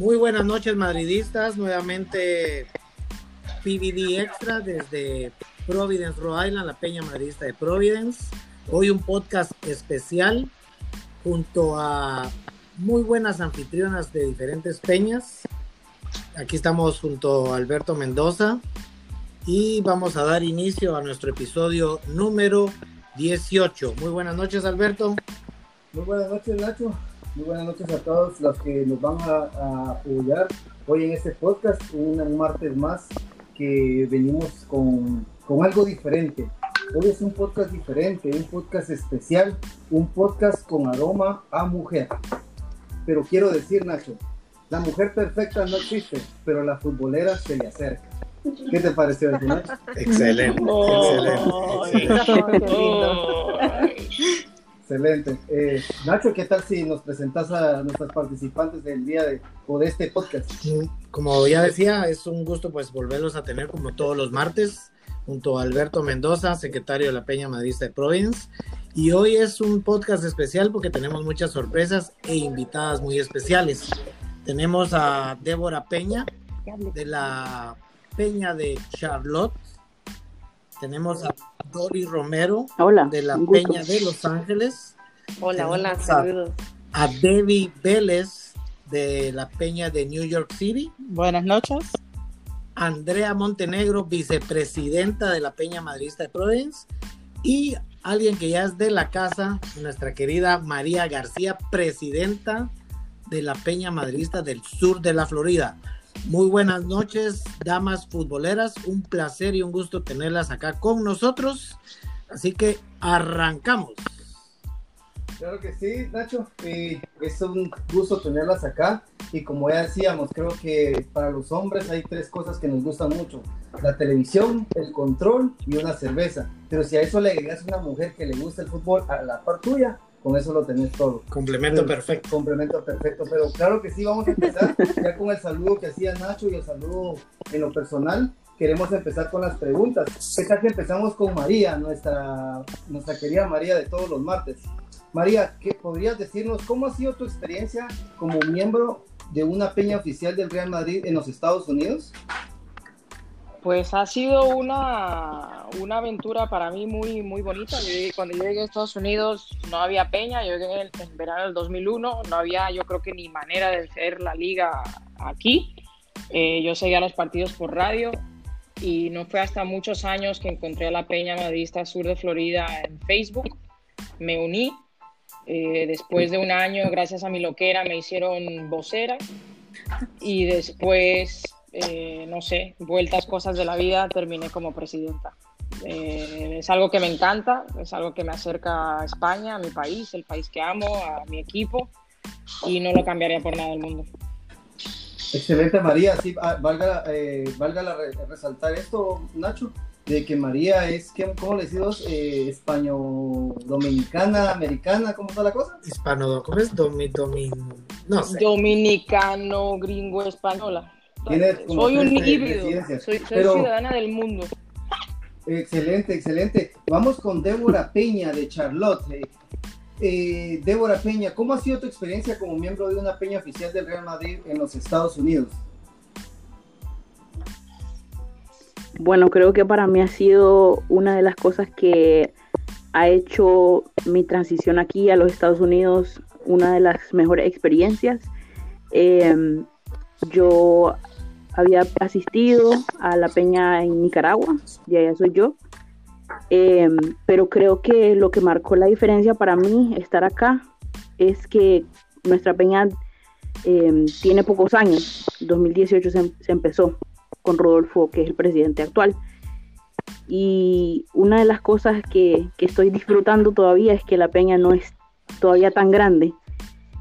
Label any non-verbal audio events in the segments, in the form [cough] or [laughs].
Muy buenas noches, madridistas. Nuevamente PVD Extra desde Providence, Rhode Island, la Peña Madridista de Providence. Hoy un podcast especial junto a muy buenas anfitrionas de diferentes peñas. Aquí estamos junto a Alberto Mendoza y vamos a dar inicio a nuestro episodio número 18. Muy buenas noches, Alberto. Muy buenas noches, Nacho. Muy buenas noches a todos los que nos van a, apoyar hoy en este podcast, un, martes más que venimos con, con algo diferente. Hoy es un podcast diferente, un podcast especial, un podcast con aroma a mujer. Pero quiero decir, Nacho, la mujer perfecta no existe, pero la futbolera se le acerca. ¿Qué te pareció, Nacho? Excelente, excelente. Excelente. Eh, Nacho, ¿qué tal si nos presentas a nuestros participantes del día de, o de este podcast? Como ya decía, es un gusto pues volverlos a tener como todos los martes, junto a Alberto Mendoza, secretario de la Peña Madrista de Province. Y hoy es un podcast especial porque tenemos muchas sorpresas e invitadas muy especiales. Tenemos a Débora Peña, de la Peña de Charlotte, tenemos a Dori Romero de la Peña de Los Ángeles. Hola, hola, saludos. A, Debbie Vélez de la Peña de New York City. Buenas noches. Andrea Montenegro, vicepresidenta de la Peña Madrista de Providence. Y alguien que ya es de la casa, nuestra querida María García, presidenta de la Peña Madrista del sur de la Florida. Muy buenas noches, damas futboleras. Un placer y un gusto tenerlas acá con nosotros. Así que arrancamos. Claro que sí, Nacho. es un gusto tenerlas acá. Y como ya decíamos, creo que para los hombres hay tres cosas que nos gustan mucho. La televisión, el control y una cerveza. Pero si a eso le agregas una mujer que le gusta el fútbol a la par tuya, con eso lo tenés todo. Complemento perfecto. Complemento perfecto, pero claro que sí, vamos a empezar [laughs] ya con el saludo que hacía Nacho y el saludo en lo personal. Queremos empezar con las preguntas. ¿Qué tal que empezamos con María, nuestra, nuestra querida María de todos los martes? María, ¿qué podrías decirnos cómo ha sido tu experiencia como miembro de una peña oficial del Real Madrid en los Estados Unidos? Pues ha sido una, una aventura para mí muy, muy bonita. cuando yo llegué a Estados Unidos no había peña, yo llegué en, verano del 2001, no había yo creo que ni manera de hacer la liga aquí. Eh, yo seguía los partidos por radio y no fue hasta muchos años que encontré a la Peña Madridista Sur de Florida en Facebook. Me uní. Eh, después de un año, gracias a mi loquera, me hicieron vocera y después eh, no sé, vueltas, cosas de la vida, terminé como presidenta. Eh, es algo que me encanta, es algo que me acerca a España, a mi país, el país que amo, a mi equipo, y no lo cambiaría por nada del mundo. Excelente, María. Sí, ah, valga, eh, valga la, resaltar esto, Nacho, de que María es, ¿cómo le decimos? Eh, Español-dominicana, americana, ¿cómo está la cosa? Hispano, ¿cómo es? Domi, no sé. Dominicano, gringo, española soy un híbrido, soy, ciudadana del mundo. Excelente, excelente. Vamos con Débora Peña de Charlotte. Eh, Débora Peña, ¿cómo ha sido tu experiencia como miembro de una peña oficial del Real Madrid en los Estados Unidos? Bueno, creo que para mí ha sido una de las cosas que ha hecho mi transición aquí a los Estados Unidos una de las mejores experiencias. Eh, yo había asistido a la peña en Nicaragua, y allá soy yo. Em, pero creo que lo que marcó la diferencia para mí estar acá es que nuestra peña em, tiene pocos años. 2018 se, se, empezó con Rodolfo, que es el presidente actual. Y una de las cosas que, que estoy disfrutando todavía es que la peña no es todavía tan grande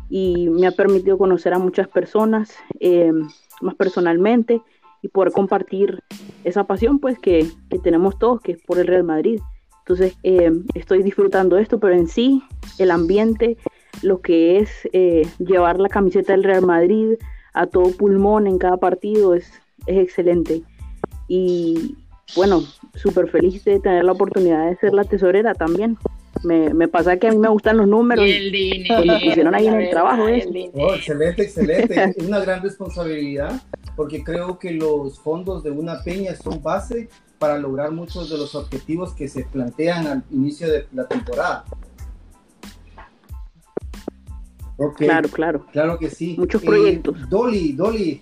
y me ha permitido conocer a muchas personas. Eh, más personalmente y poder compartir esa pasión pues que, tenemos todos, que es por el Real Madrid. Entonces eh, estoy disfrutando esto, pero en sí el ambiente, lo que es eh, llevar la camiseta del Real Madrid a todo pulmón en cada partido es, es excelente. Y bueno, súper feliz de tener la oportunidad de ser la tesorera también. Me, me pasa que a mí me gustan los números. Y el dinero. Pues pusieron ahí en el trabajo, ¿eh? el. Oh, excelente, excelente. Es una gran responsabilidad porque creo que los fondos de una peña son base para lograr muchos de los objetivos que se plantean al inicio de la temporada. Claro, claro. claro que sí. Muchos Eh, proyectos. Dolly, Dolly,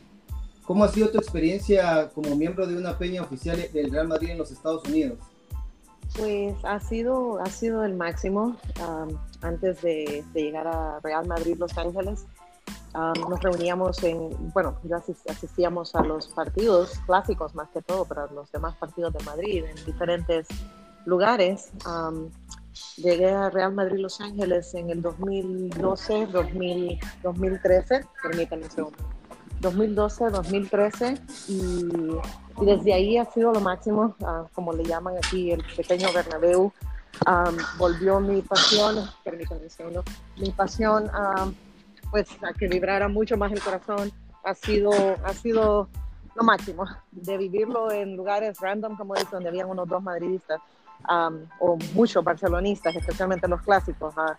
¿cómo ha sido tu experiencia como miembro de una peña oficial del Real Madrid en los Estados Unidos? Pues ha sido, ha sido el máximo. Am, antes de, llegar a Real Madrid Los Ángeles, nos reuníamos en, bueno, asis- asistíamos a los partidos clásicos más que todo, pero los demás partidos de Madrid en diferentes lugares. Llegué a Real Madrid Los Ángeles en el 2012, 2000, 2013, permítanme un segundo. 2012, 2013 y, y desde ahí ha sido lo máximo, ah, como le llaman aquí el pequeño Bernabéu. Am, volvió mi pasión, permítanme segundo, mi pasión am, pues a que vibrara mucho más el corazón ha sido, ha sido lo máximo, de vivirlo en lugares random como este, donde habían unos dos madridistas am, o muchos barcelonistas, especialmente los clásicos, a,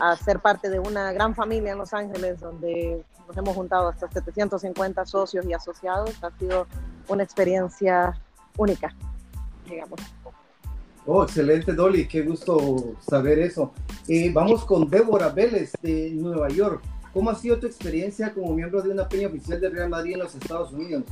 a ser parte de una gran familia en Los Ángeles donde nos hemos juntado hasta 750 socios y asociados. Ha sido una experiencia única, digamos. Oh, excelente, Dolly, qué gusto saber eso. Eh, vamos con Débora Vélez de Nueva York. ¿Cómo ha sido tu experiencia como miembro de una peña oficial de Real Madrid en los Estados Unidos?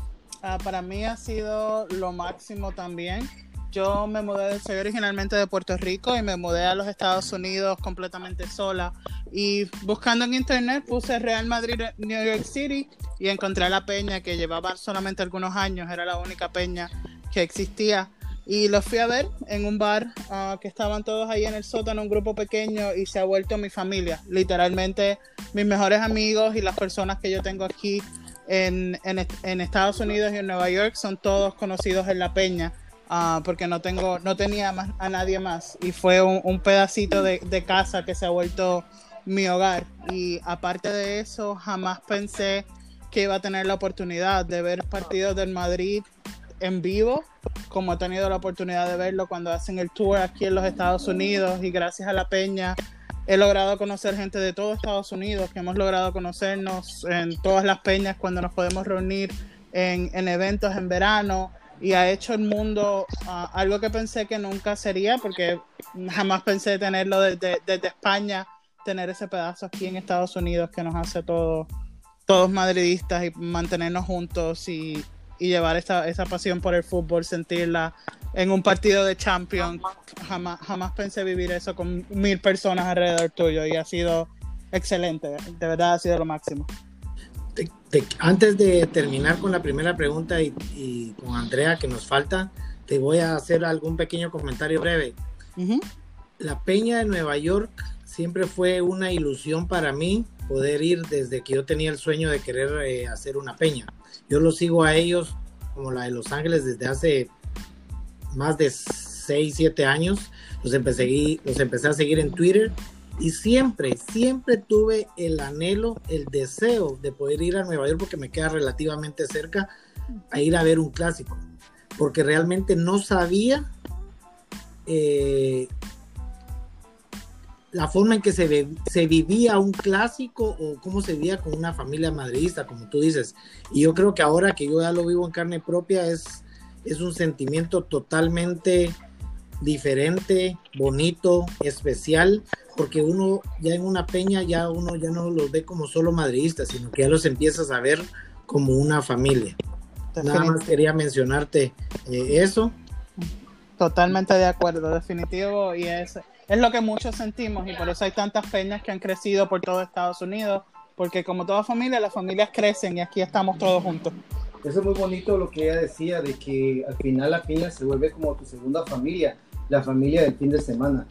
Ah, para mí ha sido lo máximo también. Yo me mudé, soy originalmente de Puerto Rico y me mudé a los Estados Unidos completamente sola. Y buscando en internet puse Real Madrid New York City y encontré la peña que llevaba solamente algunos años, era la única peña que existía. Y los fui a ver en un bar ah, que estaban todos ahí en el sótano, un grupo pequeño, y se ha vuelto mi familia. Literalmente mis mejores amigos y las personas que yo tengo aquí en, en, en Estados Unidos y en Nueva York son todos conocidos en la peña. Ah, porque no tengo, no tenía más, a nadie más. Y fue un, un pedacito de, de casa que se ha vuelto mi hogar. Y aparte de eso, jamás pensé que iba a tener la oportunidad de ver partidos del Madrid en vivo, como he tenido la oportunidad de verlo cuando hacen el tour aquí en los Estados Unidos y gracias a la peña he logrado conocer gente de todo Estados Unidos, que hemos logrado conocernos en todas las peñas cuando nos podemos reunir en, en eventos en verano y ha hecho el mundo ah, algo que pensé que nunca sería, porque jamás pensé tenerlo desde, desde España, tener ese pedazo aquí en Estados Unidos que nos hace todo, todos madridistas y mantenernos juntos y, y llevar esa, esa pasión por el fútbol, sentirla en un partido de Champions. Jamás, jamás pensé vivir eso con mil personas alrededor tuyo y ha sido excelente, de verdad ha sido lo máximo. Te- te- antes de terminar con la primera pregunta y, y con Andrea que nos falta, te voy a hacer algún pequeño comentario breve. La Peña de Nueva York siempre fue una ilusión para mí poder ir desde que yo tenía el sueño de querer eh, hacer una peña. Yo los sigo a ellos como la de Los Ángeles desde hace más de 6, 7 años. Los empecé, los empecé a seguir en Twitter y siempre, siempre tuve el anhelo, el deseo de poder ir a Nueva York porque me queda relativamente cerca a ir a ver un clásico. Porque realmente no sabía eh, la forma en que se, se vivía un clásico o cómo se vivía con una familia madridista, como tú dices. Y yo creo que ahora que yo ya lo vivo en carne propia es, es un sentimiento totalmente diferente, bonito, especial, porque uno ya en una peña ya uno ya no los ve como solo madridistas, sino que ya los empiezas a ver como una familia. Nada más quería mencionarte eh, eso. Totalmente de acuerdo, definitivo, y es, es lo que muchos sentimos, y por eso hay tantas peñas que han crecido por todo Estados Unidos, porque como toda familia, las familias crecen y aquí estamos todos juntos. Eso es muy bonito lo que ella decía, de que al final la peña se vuelve como tu segunda familia, la familia del fin de semana.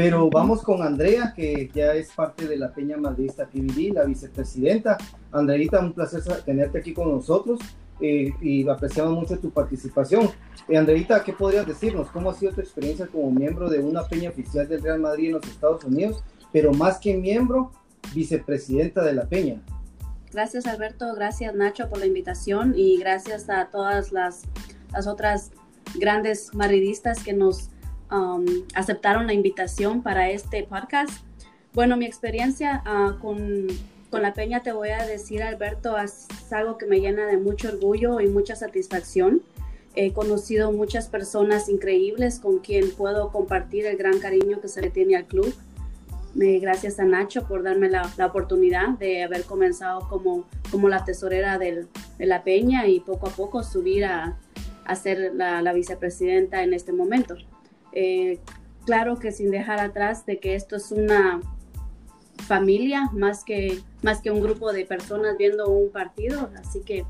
Pero vamos con Andrea, que ya es parte de la Peña Madridista PVD, la vicepresidenta. Andreita, un placer tenerte aquí con nosotros eh, y apreciamos mucho tu participación. Eh, Andreita, ¿qué podrías decirnos? ¿Cómo ha sido tu experiencia como miembro de una peña oficial del Real Madrid en los Estados Unidos? Pero más que miembro, vicepresidenta de la peña. Gracias Alberto, gracias Nacho por la invitación y gracias a todas las, las otras grandes madridistas que nos um, aceptaron la invitación para este podcast. Bueno, mi experiencia ah, con, con, la peña, te voy a decir, Alberto, es algo que me llena de mucho orgullo y mucha satisfacción. He conocido muchas personas increíbles con quien puedo compartir el gran cariño que se le tiene al club. gracias a Nacho por darme la, la, oportunidad de haber comenzado como, como la tesorera del, de la peña y poco a poco subir a, a ser la, la, vicepresidenta en este momento. Eh, claro que sin dejar atrás de que esto es una familia más que, más que un grupo de personas viendo un partido, así que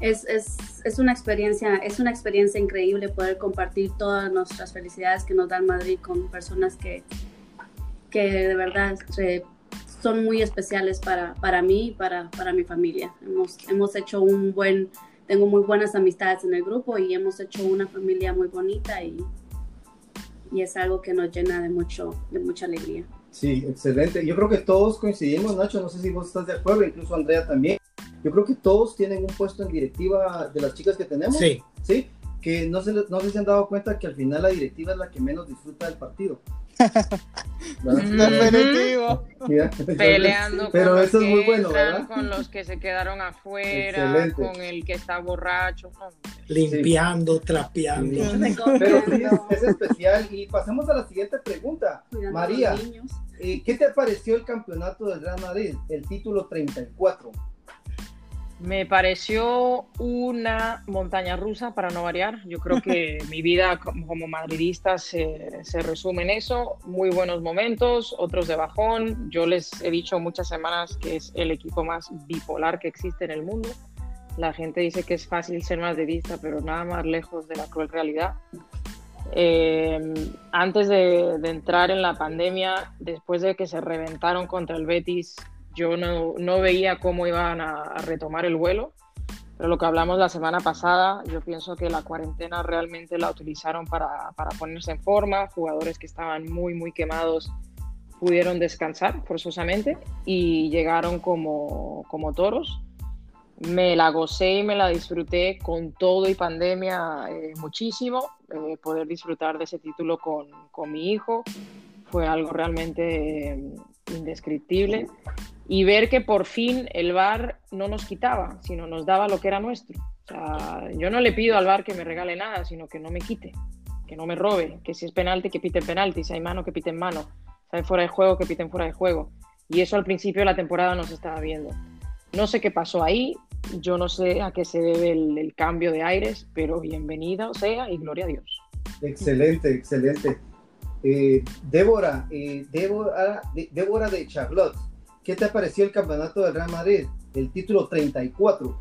es, es, es, una experiencia, es una experiencia increíble poder compartir todas nuestras felicidades que nos da Madrid con personas que, que de verdad son muy especiales para, para mí y para, para mi familia. Hemos, hemos hecho un buen, tengo muy buenas amistades en el grupo y hemos hecho una familia muy bonita y, y es algo que nos llena de, mucho, de mucha alegría. Sí, excelente. Yo creo que todos coincidimos, Nacho, no sé si vos estás de acuerdo, incluso Andrea también. Yo creo que todos tienen un puesto en directiva de las chicas que tenemos. Sí. Sí, que no se, no se han dado cuenta que al final la directiva es la que menos disfruta del partido. [laughs] Definitivo. [laughs] Peleando pero con eso los es muy que bueno, entran, ¿verdad? con los que se quedaron afuera, Excelente. con el que está borracho. no. Limpiando, trapeando. Sí. Pero sí, es, es especial. Y pasemos a la siguiente pregunta. Cuidando María, eh, ¿qué te pareció el campeonato del Real Madrid? El título 34. Me pareció una montaña rusa para no variar. Yo creo que [laughs] mi vida como, madridista se, se, resume en eso. Muy buenos momentos, otros de bajón. Yo les he dicho muchas semanas que es el equipo más bipolar que existe en el mundo. La gente dice que es fácil ser madridista, pero nada más lejos de la cruel realidad. Eh, antes de, de entrar en la pandemia, después de que se reventaron contra el Betis, yo no, no, veía cómo iban a, a, retomar el vuelo, pero lo que hablamos la semana pasada, yo pienso que la cuarentena realmente la utilizaron para, para ponerse en forma, jugadores que estaban muy, muy quemados pudieron descansar forzosamente y llegaron como, como toros. Me la gocé y me la disfruté con todo y pandemia eh, muchísimo. Eh, poder disfrutar de ese título con, con mi hijo fue algo realmente eh, indescriptible y ver que por fin el VAR no nos quitaba, sino nos daba lo que era nuestro. O sea, yo no le pido al VAR que me regale nada, sino que no me quite, que no me robe, que si es penalti, que piten penalti, si hay mano, que piten mano, si hay fuera de juego, que piten fuera de juego. Y eso al principio de la temporada no se estaba viendo. No sé qué pasó ahí, yo no sé a qué se debe el, cambio de aires, pero bienvenida sea y gloria a Dios. Excelente, excelente. Eh, Débora, eh, Débora, Débora de Charlotte, ¿qué te pareció el campeonato del Real Madrid? El título 34.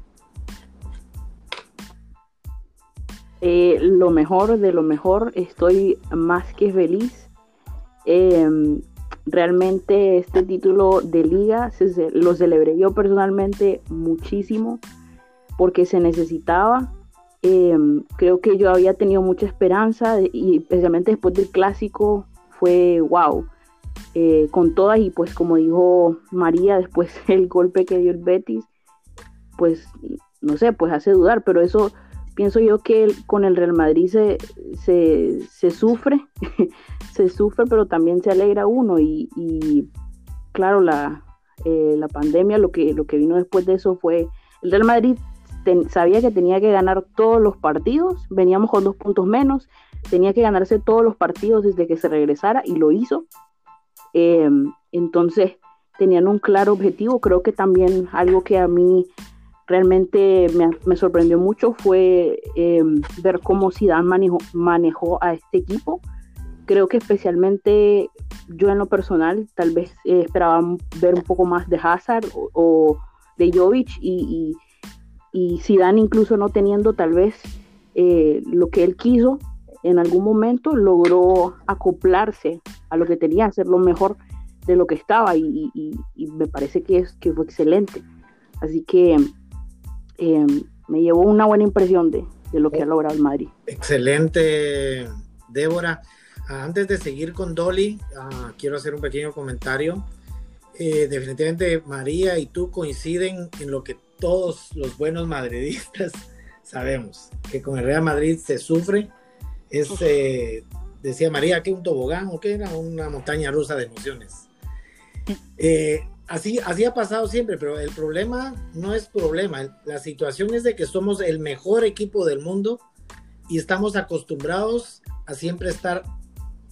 Eh, lo mejor de lo mejor, estoy más que feliz. Eh, realmente este título de liga se, lo celebré yo personalmente muchísimo porque se necesitaba. Eh, creo que yo había tenido mucha esperanza y especialmente después del clásico fue wow. Eh, con todas y pues como dijo María después [laughs] el golpe que dio el Betis pues no sé pues hace dudar pero eso pienso yo que con el Real Madrid se, se, sufre [laughs] se sufre pero también se alegra uno y, claro la, eh, la pandemia lo que, lo que vino después de eso fue el Real Madrid sabía que tenía que ganar todos los partidos veníamos con dos puntos menos tenía que ganarse todos los partidos desde que se regresara y lo hizo eh, entonces tenían un claro objetivo. Creo que también algo que a mí realmente me, sorprendió mucho fue eh, ver cómo Zidane manejó, a este equipo. Creo que especialmente yo en lo personal tal vez eh, esperaba ver un poco más de Hazard o, de Jovic y, y, y, Zidane incluso no teniendo tal vez eh, lo que él quiso en algún momento logró acoplarse a lo que tenía, hacer lo mejor de lo que estaba y, y, y me parece que, es, que fue excelente. Así que eh, me llevó una buena impresión de, de lo que ha logrado el Madrid. Excelente, Débora. Antes de seguir con Dolly, uh, quiero hacer un pequeño comentario. Eh, definitivamente María y tú coinciden en lo que todos los buenos madridistas [laughs] sabemos, que con el Real Madrid se sufre, es eh, decía María, que un tobogán o que era una montaña rusa de emociones. Eh, así, así ha pasado siempre, pero el problema no es problema. La situación es de que somos el mejor equipo del mundo y estamos acostumbrados a siempre estar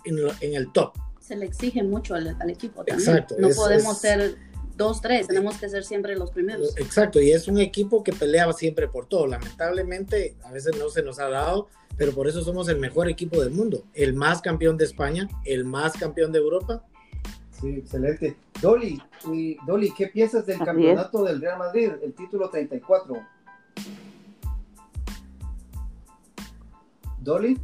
en, en el top. Se le exige mucho al, al equipo también. Exacto. No podemos ser dos, tres, tenemos que ser siempre los primeros. Exacto, y es un equipo que peleaba siempre por todo. Lamentablemente, a veces no se nos ha dado, pero por eso somos el mejor equipo del mundo, el más campeón de España, el más campeón de Europa. Sí, excelente. Dolly, y Dolly ¿qué piensas del campeonato del Real Madrid, el título 34? Dolly.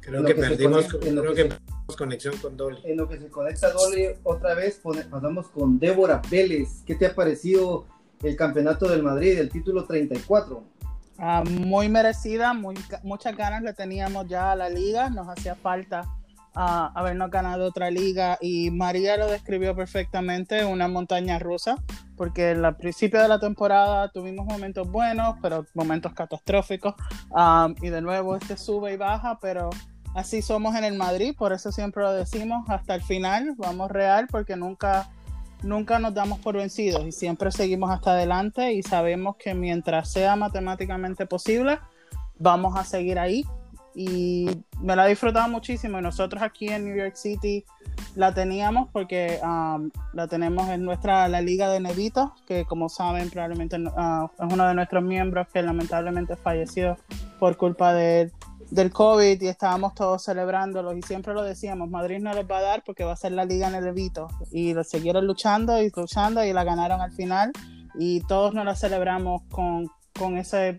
Creo que, perdimos, creo que conexión con Dolly. En lo que se conecta Dolly, otra vez pasamos con Débora Vélez. ¿Qué te ha parecido el campeonato del Madrid, el título 34? Ah, muy merecida, muy, muchas ganas le teníamos ya a la liga, nos hacía falta ah, habernos ganado otra liga y María lo describió perfectamente, una montaña rusa, porque al principio de la temporada tuvimos momentos buenos, pero momentos catastróficos ah, y de nuevo este sube y baja, pero así somos en el Madrid, por eso siempre lo decimos hasta el final, vamos real porque nunca nunca nos damos por vencidos y siempre seguimos hasta adelante y sabemos que mientras sea matemáticamente posible, vamos a seguir ahí. Y me la he disfrutado muchísimo y nosotros aquí en New York City la teníamos porque um, la tenemos en nuestra la Liga de Nevito, que como saben probablemente uh, es uno de nuestros miembros que lamentablemente falleció por culpa de del COVID y estábamos todos celebrándolo y siempre lo decíamos, Madrid no les va a dar porque va a ser la liga en el Evito y lo siguieron luchando y luchando y la ganaron al final y todos nos la celebramos con, con ese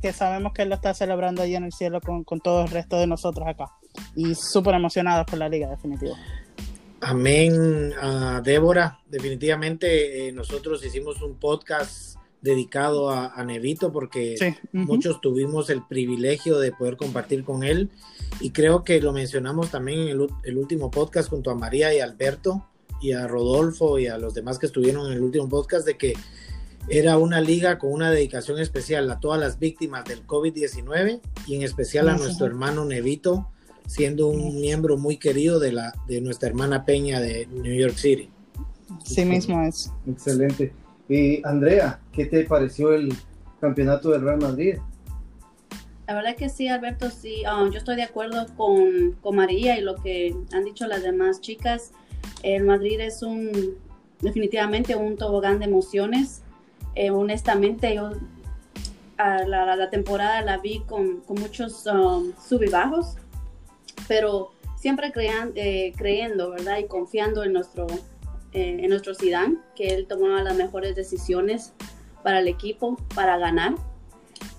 que sabemos que él lo está celebrando allí en el cielo con, con todo el resto de nosotros acá y súper emocionados por la liga definitivo. Amén, uh, Débora. Definitivamente eh, nosotros hicimos un podcast dedicado a, Nevito porque muchos tuvimos el privilegio de poder compartir con él y creo que lo mencionamos también en el, último podcast junto a María y Alberto y a Rodolfo y a los demás que estuvieron en el último podcast de que era una liga con una dedicación especial a todas las víctimas del COVID-19 y en especial a nuestro hermano Nevito, siendo un miembro muy querido de, la, de nuestra hermana Peña de New York City. Sí mismo es. Excelente. Y Andrea, ¿qué te pareció el campeonato del Real Madrid? La verdad que sí, Alberto, sí, um, yo estoy de acuerdo con, con, María y lo que han dicho las demás chicas. El Madrid es un, definitivamente un tobogán de emociones. Eh, honestamente, yo a la, la, temporada la vi con, con muchos um, sub y bajos, pero siempre crean, eh, creyendo, ¿verdad? Y confiando en nuestro, eh, en nuestro Zidane, que él tomaba las mejores decisiones para el equipo, para ganar.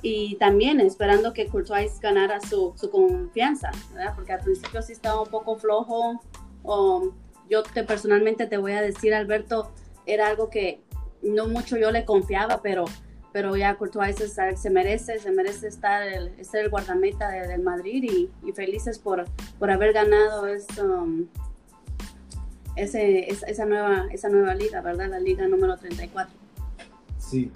Y también esperando que Courtois ganara su, su confianza, ¿verdad? Porque al principio sí estaba un poco flojo. O yo te, personalmente te voy a decir, Alberto, era algo que no mucho yo le confiaba, pero, pero ya Courtois se merece, se merece estar el, el guardameta del Madrid y, y, felices por, por haber ganado esto, ese, esa, nueva, esa nueva liga, ¿verdad? La liga número 34. Sí,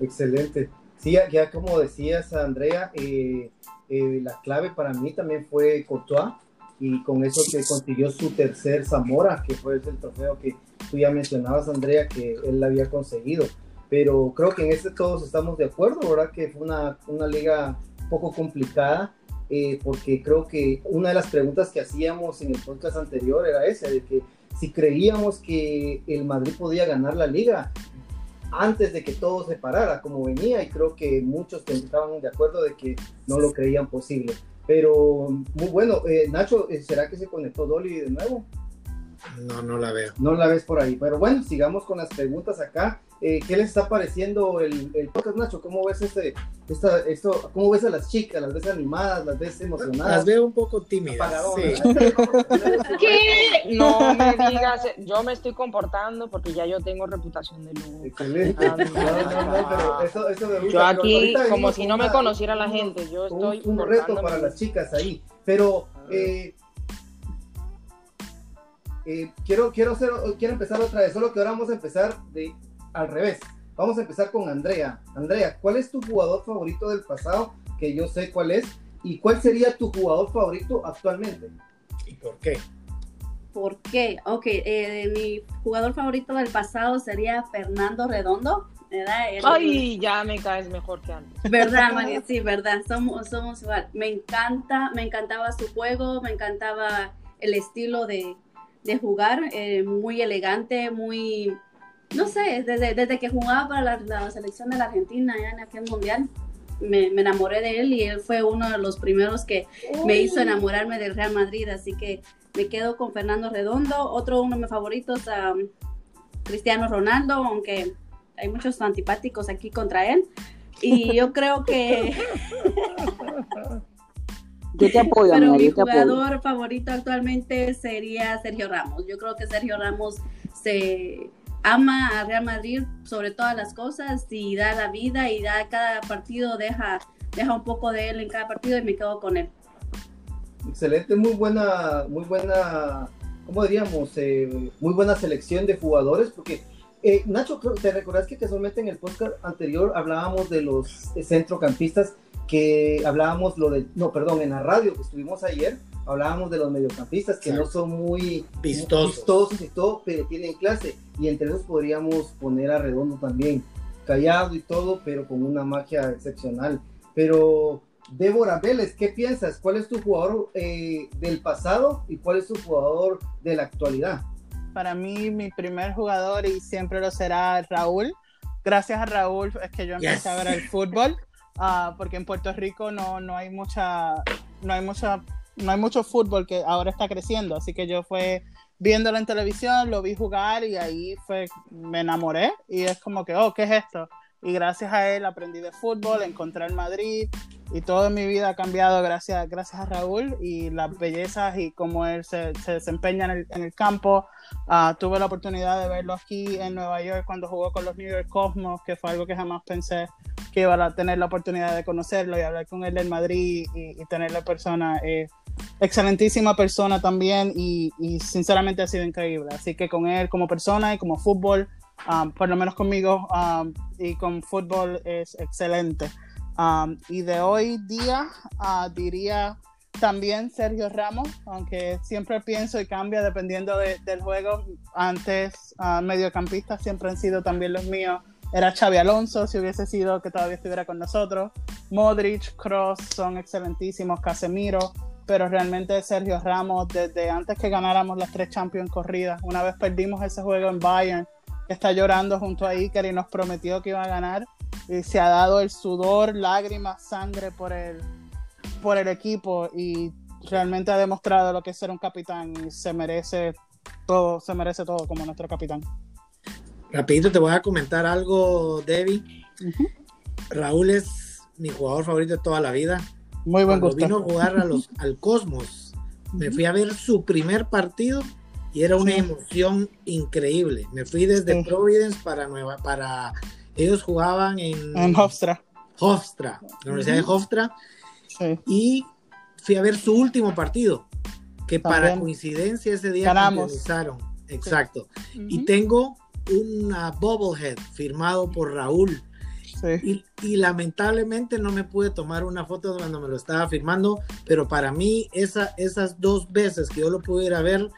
excelente. Sí, ya como decías, Andrea, eh, eh, la clave para mí también fue Courtois y con eso que consiguió su tercer Zamora, que fue el trofeo que tú ya mencionabas, Andrea, que él había conseguido. Pero creo que en este todos estamos de acuerdo, ¿verdad? Que fue una, una liga un poco complicada, eh, porque creo que una de las preguntas que hacíamos en el podcast anterior era esa, de que si creíamos que el Madrid podía ganar la liga antes de que todo se parara como venía y creo que muchos estaban de acuerdo de que no lo creían posible. Pero muy bueno, eh, Nacho, eh, ¿será que se conectó Dolly de nuevo? No, no la veo. No la ves por ahí. Pero bueno, sigamos con las preguntas acá. Eh, ¿Qué les está pareciendo el, el, podcast, Nacho? ¿Cómo ves este, esta, esto, cómo ves a las chicas? ¿Las ves animadas? ¿Las ves emocionadas? Las veo un poco tímidas. Sí. [laughs] ¿Qué? No me [laughs] digas, yo me estoy comportando porque ya yo tengo reputación de lujo. Excelente. Ah, no, [laughs] no, pero eso, eso me gusta. Yo aquí, como si no me conociera la gente, yo estoy. Un, un reto para las chicas ahí. Pero, eh, eh, quiero, quiero, hacer, quiero empezar otra vez, solo que ahora vamos a empezar de al revés. Vamos a empezar con Andrea. Andrea, ¿cuál es tu jugador favorito del pasado? Que yo sé cuál es. ¿Y cuál sería tu jugador favorito actualmente? ¿Y por qué? ¿Por qué? Ok, eh, mi jugador favorito del pasado sería Fernando Redondo. Ay, ya me caes mejor que antes. ¿Verdad, [laughs] María? Sí, verdad, somos, somos igual. Me encanta, me encantaba su juego, me encantaba el estilo de, de jugar, eh, muy elegante, muy, no sé, desde, desde que jugaba para la, la selección de la Argentina ya en aquel mundial, me, me enamoré de él y él fue uno de los primeros que me hizo enamorarme del Real Madrid, así que me quedo con Fernando Redondo, otro uno de mis favoritos, um, Cristiano Ronaldo, aunque hay muchos antipáticos aquí contra él. Y [laughs] yo creo que [laughs] Yo te apoyo, pero mi apoyo. jugador favorito actualmente sería Sergio Ramos. Yo creo que Sergio Ramos se ama a Real Madrid sobre todas las cosas y da la vida y da cada partido deja deja un poco de él en cada partido y me quedo con él. Excelente, muy buena, muy buena, ¿cómo diríamos? Eh, muy buena selección de jugadores, porque eh, Nacho, ¿te recordás que casualmente en el podcast anterior hablábamos de los eh, centrocampistas que hablábamos lo de, no, perdón, en la radio que estuvimos ayer, hablábamos de los mediocampistas que no son muy Vistosos. vistosos y todo, pero tienen clase, y entre esos podríamos poner a Redondo también, callado y todo, pero con una magia excepcional. Pero Débora Vélez, ¿qué piensas? ¿Cuál es tu jugador eh, del pasado y cuál es tu jugador de la actualidad? Para mí, mi primer jugador y siempre lo será Raúl. Gracias a Raúl es que yo empecé Yes. a ver el fútbol, ah, porque en Puerto Rico no, no hay mucha, no hay mucha, no hay mucho fútbol que ahora está creciendo, así que yo fue viéndolo en televisión, lo vi jugar y ahí fue, me enamoré y es como que, oh, ¿qué es esto? Y gracias a él aprendí de fútbol, encontré el Madrid y toda mi vida ha cambiado gracias, gracias a Raúl y las bellezas y cómo él se, se desempeña en el, en el campo. Ah, tuve la oportunidad de verlo aquí en Nueva York cuando jugó con los New York Cosmos, que fue algo que jamás pensé que iba a tener la oportunidad de conocerlo y hablar con él del Madrid y, y tenerlo persona. eh, excelentísima persona también y, y sinceramente ha sido increíble. Así que con él como persona y como fútbol, um, por lo menos conmigo um, y con fútbol es excelente. Um, y de hoy día ah, diría también Sergio Ramos, aunque siempre pienso y cambia dependiendo de- del juego. Antes, ah, mediocampistas siempre han sido también los míos. Era Xavi Alonso, si hubiese sido que todavía estuviera con nosotros. Modric, Cross son excelentísimos, Casemiro, pero realmente Sergio Ramos, desde antes que ganáramos las tres Champions corridas, una vez perdimos ese juego en Bayern, que está llorando junto a Iker y nos prometió que iba a ganar, y se ha dado el sudor, lágrimas, sangre por el, por el equipo y realmente ha demostrado lo que es ser un capitán y se merece todo, se merece todo como nuestro capitán. Rapidito te voy a comentar algo, Debbie. Raúl es mi jugador favorito de toda la vida. Muy buen Cuando vino a jugar a los, [laughs] al Cosmos, me fui a ver su primer partido y era una Sí. emoción increíble. Me fui desde Sí. Providence para Nueva, para ellos jugaban en, En Hofstra. Hofstra, la Universidad de Hofstra, Sí. y fui a ver su último partido, que para coincidencia ese día organizaron. Exacto. Y Ujú. tengo una bobblehead firmado por Raúl. Sí. Y, y lamentablemente no me pude tomar una foto cuando me lo estaba firmando, pero para mí esa, esas dos veces que yo lo pude ir a ver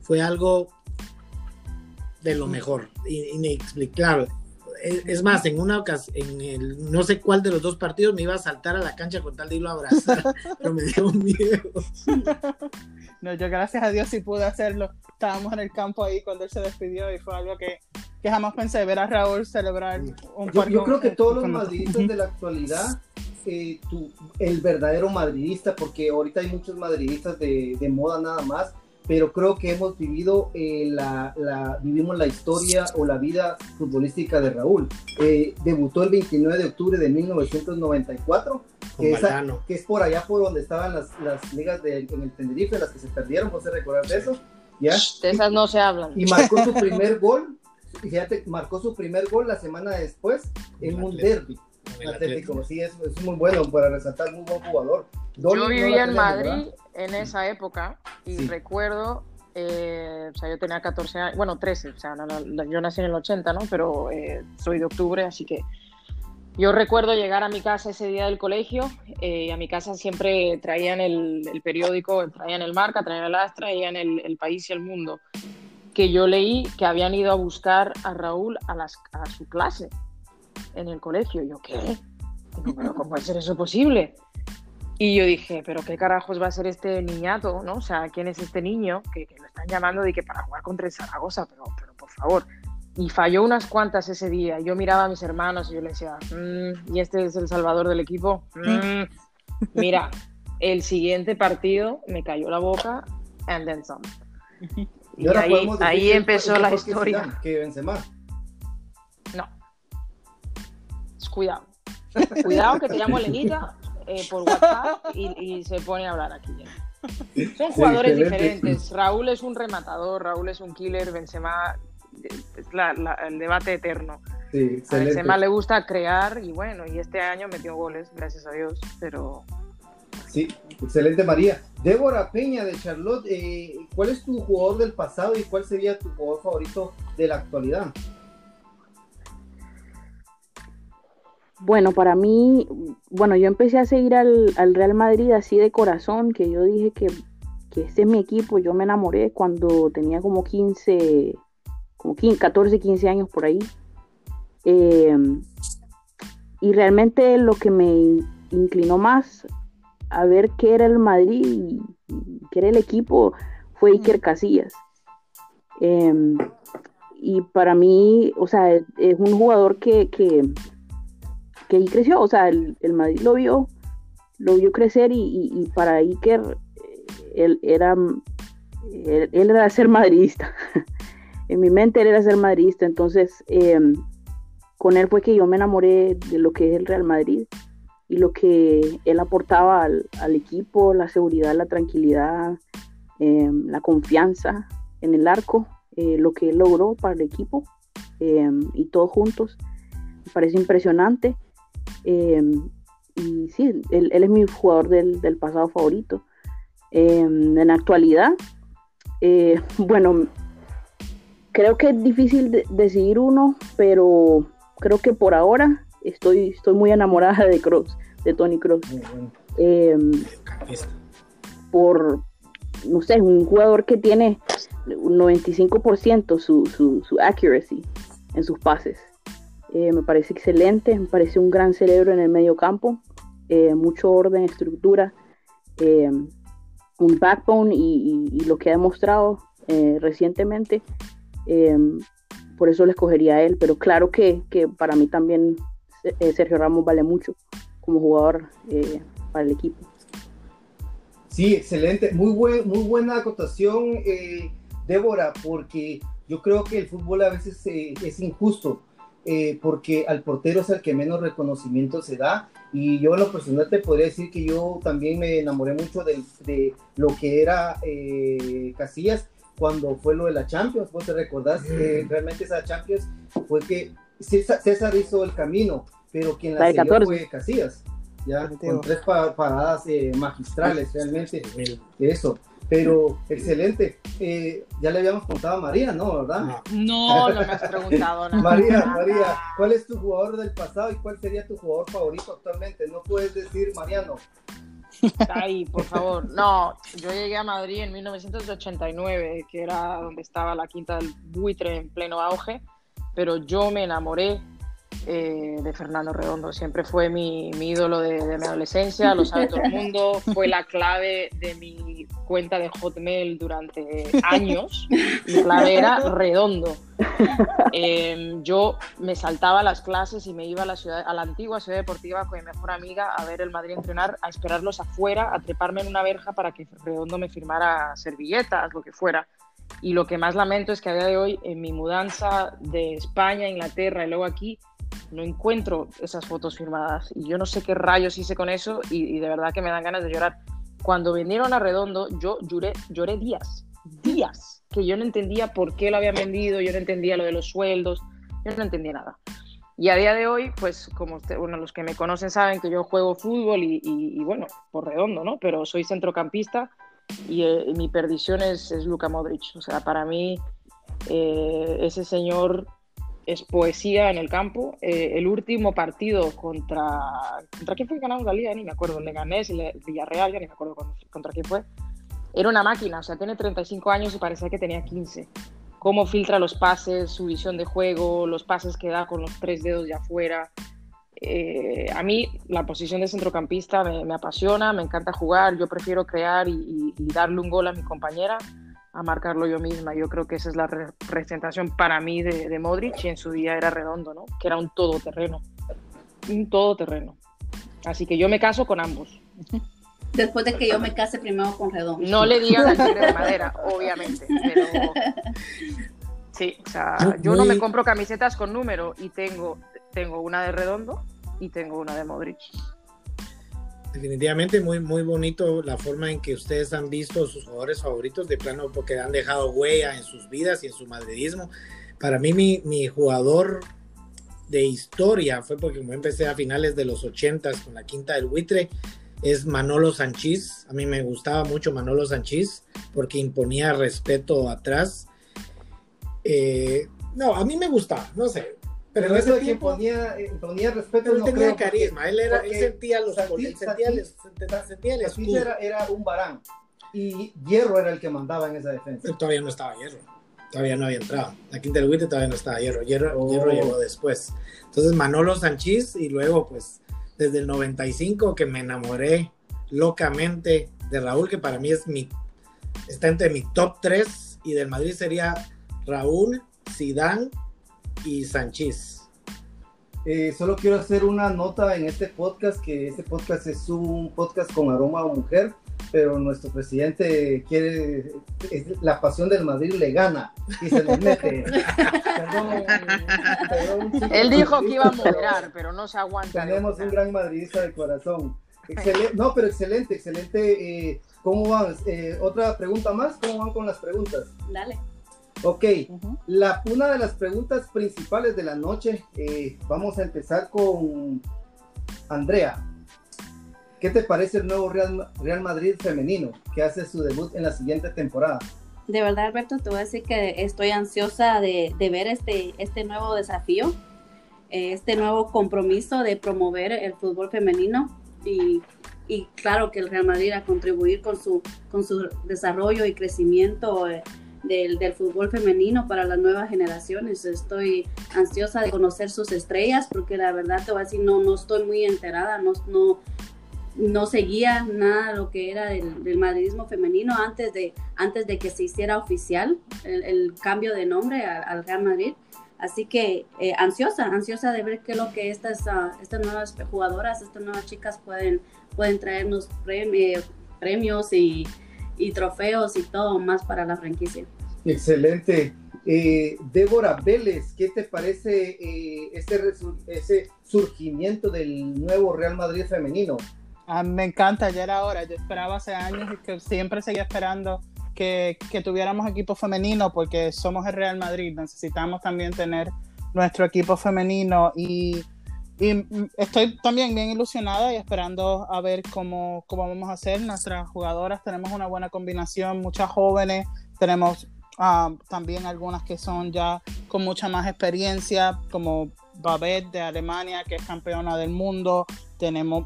fue algo de lo mejor, in- inexplicable. Es, es más, en una ocasión, en el no sé cuál de los dos partidos me iba a saltar a la cancha con tal de irlo a abrazar, [laughs] pero me dio miedo. No, yo gracias a Dios sí pude hacerlo. Estábamos en el campo ahí cuando él se despidió y fue algo que, que jamás pensé ver a Raúl celebrar un Yo, yo creo que todos los madridistas de la actualidad, eh, tu- el verdadero madridista, porque ahorita hay muchos madridistas de, de moda nada más, pero creo que hemos vivido eh, la, la- vivimos la historia o la vida futbolística de Raúl. Eh, debutó el 29 de octubre de 1994, Con que, esa- Valdano. que es por allá por donde estaban las, las ligas de, en el Tenerife, las que se perdieron, no sé recordar de eso. ¿ya? De esas no se hablan. y marcó su [laughs] primer gol. Y Fíjate, marcó su primer gol la semana después en El un derby. Atlético, sí, es, es muy bueno para resaltar, muy buen jugador. Dolly Yo no vivía en Madrid ¿verdad? en esa época y Sí. recuerdo, eh, o sea, yo tenía 14 años, bueno, 13, o sea, no, no, yo nací en el 80, ¿no? Pero eh, soy de octubre, así que Yo recuerdo llegar a mi casa ese día del colegio, eh, a mi casa siempre traían el, el, periódico, traían el Marca, traían el Astra, traían el, el, País y el Mundo, que yo leí que habían ido a buscar a Raúl a, las, a su clase en el colegio. Yo, ¿qué? ¿Pero ¿Cómo puede ser eso posible? Y yo dije, ¿pero qué carajos va a ser este niñato? ¿no? O sea, ¿quién es este niño que, que lo están llamando de que para jugar contra el Zaragoza? Pero, pero por favor, y falló unas cuantas ese día. Yo miraba a mis hermanos y yo les decía, mm, ¿y este es el salvador del equipo? Mm, mira, el siguiente partido me cayó la boca and then some. [laughs] Y, ahí, ahí empezó la historia. Que Benzema. No. Cuidado. Cuidado que te llamo Lenita eh, por WhatsApp y, y, se pone a hablar aquí. Son jugadores sí, diferentes. Raúl es un rematador, Raúl es un killer, Benzema es la, la, el debate eterno. Sí, a Benzema le gusta crear y bueno, y este año metió goles, gracias a Dios, pero... Sí, excelente María. Débora Peña de Charlotte, eh, ¿cuál es tu jugador del pasado y cuál sería tu jugador favorito de la actualidad? Bueno, para mí, bueno, yo empecé a seguir al, al Real Madrid así de corazón, que yo dije que, que este es mi equipo, yo me enamoré cuando tenía como 15, como 15, 14, 15 años por ahí. Eh, y realmente lo que me inclinó más a ver qué era el Madrid y, y qué era el equipo fue Iker Casillas. Eh, y para mí, o sea, es, es un jugador que, que, que, ahí creció, o sea, el, el, Madrid lo vio, lo vio crecer y, y, y para Iker él era, él, él era ser madridista. [laughs] en mi mente él era ser madridista, entonces eh, con él fue que yo me enamoré de lo que es el Real Madrid y lo que él aportaba al, al equipo, la seguridad, la tranquilidad, eh, la confianza en el arco, eh, lo que él logró para el equipo y todos juntos. Me parece impresionante. y sí, él, él, es mi jugador del, del pasado favorito. en la actualidad, [laughs] bueno, creo que es difícil de decidir uno, pero creo que por ahora estoy, estoy muy enamorada de Cross, de Tony Cross. Bueno. Eh, por, no sé, un jugador que tiene un 95% su, su, su accuracy en sus pases. Eh, me parece excelente, me parece un gran cerebro en el medio campo, eh, mucho orden, estructura, eh, un backbone y, y, y, lo que ha demostrado eh, recientemente eh, por eso le escogería a él, pero claro que, que para mí también eh, Sergio Ramos vale mucho como jugador eh, para el equipo. Sí, excelente, muy, buen, muy buena acotación, eh, Débora, porque yo creo que el fútbol a veces es injusto, porque al portero es el que menos reconocimiento se da. Y yo en lo personal te podría decir que yo también me enamoré mucho de, de lo que era eh, Casillas cuando fue lo de la Champions, vos te recordás que realmente esa Champions fue que César, César hizo el camino, pero quien la, la selló fue Casillas, ya con tres paradas eh, magistrales realmente eso. Pero excelente. Eh, ya le habíamos contado a María, ¿no? ¿Verdad? No, [laughs] no me has preguntado nada. María, María, ¿cuál es tu jugador del pasado y cuál sería tu jugador favorito actualmente? No puedes decir Mariano. Ay, por favor. No, yo llegué a Madrid en 1989, que era donde estaba la quinta del buitre en pleno auge, pero yo me enamoré eh, de Fernando Redondo. Siempre fue mi, mi ídolo de, de, mi adolescencia, lo sabe todo el [laughs] mundo. Fue la clave de mi cuenta de Hotmail durante años. Mi clave era Redondo. Eh, yo me saltaba las clases y me iba a la, ciudad, a la antigua ciudad deportiva con mi mejor amiga a ver el Madrid entrenar, a esperarlos afuera, a treparme en una verja para que Redondo me firmara servilletas, lo que fuera. Y lo que más lamento es que a día de hoy, en mi mudanza de España a Inglaterra y luego aquí, no encuentro esas fotos firmadas y yo no sé qué rayos hice con eso y, de verdad que me dan ganas de llorar. Cuando vinieron a Redondo, yo lloré, lloré días, días, que yo no entendía por qué lo habían vendido, yo no entendía lo de los sueldos, yo no entendía nada. Y a día de hoy, pues como usted, bueno, los que me conocen saben que yo juego fútbol y bueno, por Redondo, ¿no? Pero soy centrocampista y eh, mi perdición es, es Luka Modric. O sea, para mí eh, ese señor es poesía en el campo. Eh, el último partido contra. ¿Contra quién fue que ganamos la liga? Ni me acuerdo. Le gané, Villarreal, ya ni me acuerdo contra quién fue. Era una máquina, o sea, tiene 35 años y parecía que tenía 15. Cómo filtra los pases, su visión de juego, los pases que da con los tres dedos de afuera. Eh, a mí la posición de centrocampista me, apasiona, me encanta jugar, yo prefiero crear y, darle un gol a mi compañera a marcarlo yo misma. Yo creo que esa es la representación para mí de, de, Modric y en su día era redondo, ¿no? Que era un todoterreno. Un todoterreno. Así que yo me caso con ambos. Después de que yo me case primero con redondo. No le digan al tigre de madera, obviamente, pero [laughs] sí, o sea, yo no me compro camisetas con número y tengo, tengo una de redondo y tengo una de Modric. Definitivamente muy, muy bonito la forma en que ustedes han visto sus jugadores favoritos de plano porque han dejado huella en sus vidas y en su madridismo. Para mí mi, jugador de historia fue porque como empecé a finales de los 80 con la quinta del buitre, es Manolo Sanchís. A mí me gustaba mucho Manolo Sanchís porque imponía respeto atrás. Eh, no, a mí me gustaba, no sé. Pero, en ese tiempo ponía, eh, ponía respeto. Él tenía carisma, él, era, él sentía los Santis, sentía, sentía, el escudo. Era, era, un varán y Hierro era el que mandaba en esa defensa. Pero todavía no estaba Hierro, todavía no había entrado. La quinta del todavía no estaba Hierro. Hierro, Hierro oh. llegó después. Entonces Manolo Sanchís y luego pues desde el 95 que me enamoré locamente de Raúl, que para mí es mi, está entre mi top 3 y del Madrid sería Raúl, Sidán y Sanchís. Eh, solo quiero hacer una nota en este podcast, que este podcast es un podcast con aroma a mujer, pero nuestro presidente quiere, la pasión del Madrid le gana y se le mete. [laughs] Él dijo que iba a moderar, pero no se aguanta. Tenemos un gran madridista de corazón. Excelente, no, pero excelente, excelente. Eh, ¿Cómo van? Eh, otra pregunta más, ¿cómo van con las preguntas? Dale. Ok, la, una de las preguntas principales de la noche, eh, vamos a empezar con Andrea. ¿Qué te parece el nuevo Real, Real Madrid femenino que hace su debut en la siguiente temporada? De verdad, Alberto, te voy a decir que estoy ansiosa de, ver este, este nuevo desafío, eh, este nuevo compromiso de promover el fútbol femenino y, y claro que el Real Madrid a contribuir con su, con su desarrollo y crecimiento. Eh, del, del, fútbol femenino para las nuevas generaciones. Estoy ansiosa de conocer sus estrellas porque la verdad te voy a decir, no, no estoy muy enterada, no, no, no seguía nada lo que era del, madridismo femenino antes de, antes de que se hiciera oficial el, cambio de nombre al, Real Madrid. Así que eh, ansiosa, ansiosa de ver qué es lo que estas, uh, estas nuevas jugadoras, estas nuevas chicas pueden, pueden traernos premios y, y, trofeos y todo más para la franquicia. Excelente. Eh, Débora Vélez, ¿qué te parece eh, ese, ese surgimiento del nuevo Real Madrid femenino? Ah, me encanta, ya era hora. Yo esperaba hace años y que siempre seguía esperando que, que, tuviéramos equipo femenino porque somos el Real Madrid. Necesitamos también tener nuestro equipo femenino y, y estoy también bien ilusionada y esperando a ver cómo, cómo vamos a hacer. Nuestras jugadoras tenemos una buena combinación, muchas jóvenes, tenemos ah, también algunas que son ya con mucha más experiencia, como Babette de Alemania, que es campeona del mundo. Tenemos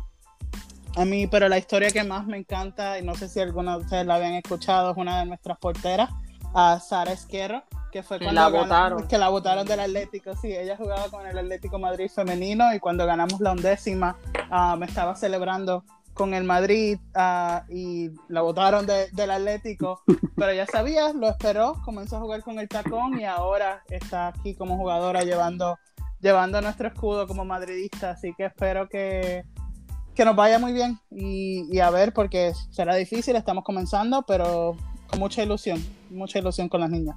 a mí, pero la historia que más me encanta, y no sé si algunos de ustedes la habían escuchado, es una de nuestras porteras, a Sara Esquerro, que fue cuando la votaron. que la votaron del Atlético. Sí, ella jugaba con el Atlético Madrid femenino y cuando ganamos la undécima ah, me estaba celebrando con el Madrid ah, y la votaron del Atlético, [laughs] pero ya sabía, lo esperó, comenzó a jugar con el tacón y ahora está aquí como jugadora llevando, llevando nuestro escudo como madridista, así que espero que que nos vaya muy bien y, a ver, porque será difícil, estamos comenzando, pero con mucha ilusión, mucha ilusión con las niñas.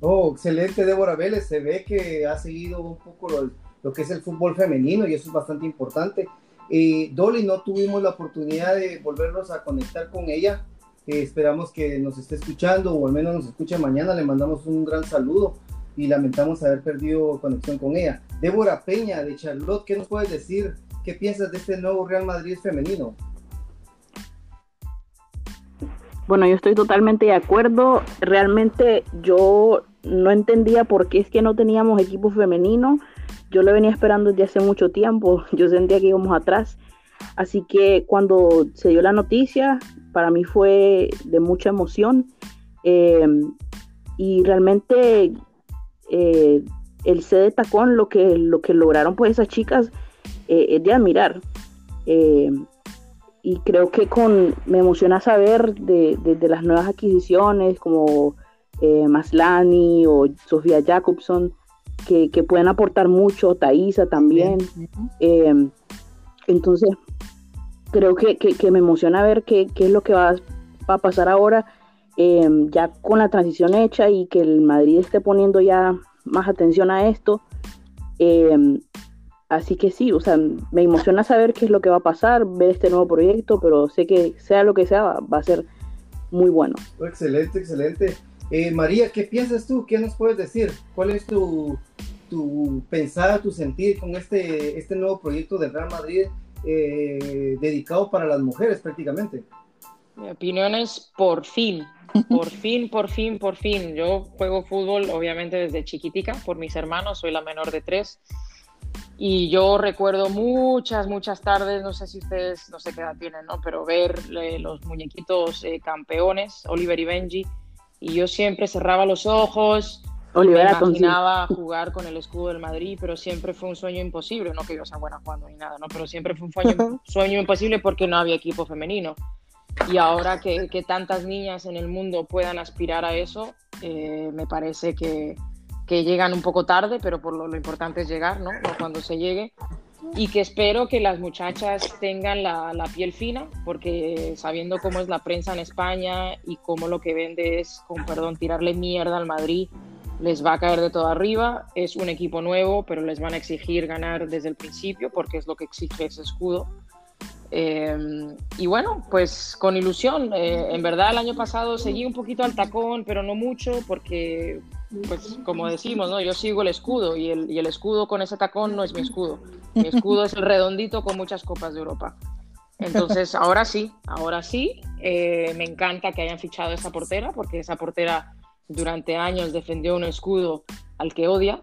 Oh, excelente, Débora Vélez. Se ve que ha seguido un poco lo, que es el fútbol femenino y eso es bastante importante. Eh, Dolly, no tuvimos la oportunidad de volvernos a conectar con ella. Eh, esperamos que nos esté escuchando o al menos nos escuche mañana. Le mandamos un gran saludo y lamentamos haber perdido conexión con ella. Débora Peña de Charlotte, ¿qué nos puedes decir ¿Qué piensas de este nuevo Real Madrid femenino? Bueno, yo estoy totalmente de acuerdo. Realmente yo no entendía por qué es que no teníamos equipo femenino. Yo lo venía esperando desde hace mucho tiempo. [laughs] Yo sentía que íbamos atrás. Así que cuando se dio la noticia, para mí fue de mucha emoción. Eh, y realmente eh, el C de tacón, lo que, lo que lograron pues esas chicas, eh, es de admirar. Y creo que con me emociona saber de, las nuevas adquisiciones como Maslani o Sofía Jacobson, que, pueden aportar mucho, Thaisa también. entonces, creo que, me emociona ver qué, es lo que va, a pasar ahora, em, ya con la transición hecha y que el Madrid esté poniendo ya más atención a esto. Em, así que sí, o sea, me emociona saber qué es lo que va a pasar, ver este nuevo proyecto, pero sé que sea lo que sea, va, a ser muy bueno. Excelente, excelente. Eh, María, ¿qué piensas tú? ¿Qué nos puedes decir? ¿Cuál es tu, tu pensar, tu sentir con este, este nuevo proyecto del Real Madrid eh, dedicado para las mujeres prácticamente. Mi opinión es por fin, por [laughs] fin, por fin, por fin. Yo juego fútbol obviamente desde chiquitica por mis hermanos, soy la menor de tres. Y yo recuerdo muchas, muchas tardes, no sé si ustedes, no sé qué edad tienen, ¿no? Pero ver eh, los muñequitos eh, campeones, Oliver y Benji, y yo siempre cerraba los ojos, me imaginaba jugar con el escudo del Madrid, pero siempre fue un sueño imposible, no que yo sea buena jugando ni nada, ¿no? Pero siempre fue un sueño, sueño imposible porque no había equipo femenino. Y ahora que, que tantas niñas en el mundo puedan aspirar a eso, eh, me parece que, que, llegan un poco tarde, pero por lo, importante es llegar, ¿no? Cuando se llegue. Y que espero que las muchachas tengan la, la, piel fina, porque sabiendo cómo es la prensa en España y cómo lo que vende es, con perdón, tirarle mierda al Madrid les va a caer de todo arriba. Es un equipo nuevo, pero les van a exigir ganar desde el principio porque es lo que exige ese escudo. Eh, y bueno, pues con ilusión. Eh, en verdad el año pasado seguí un poquito al tacón, pero no mucho porque, pues como decimos, ¿no? yo sigo el escudo y el, escudo con ese tacón no es mi escudo. Mi escudo es el redondito con muchas copas de Europa. Entonces, ahora sí, ahora sí, eh, me encanta que hayan fichado esa portera, porque esa portera durante años defendió un escudo al que odia,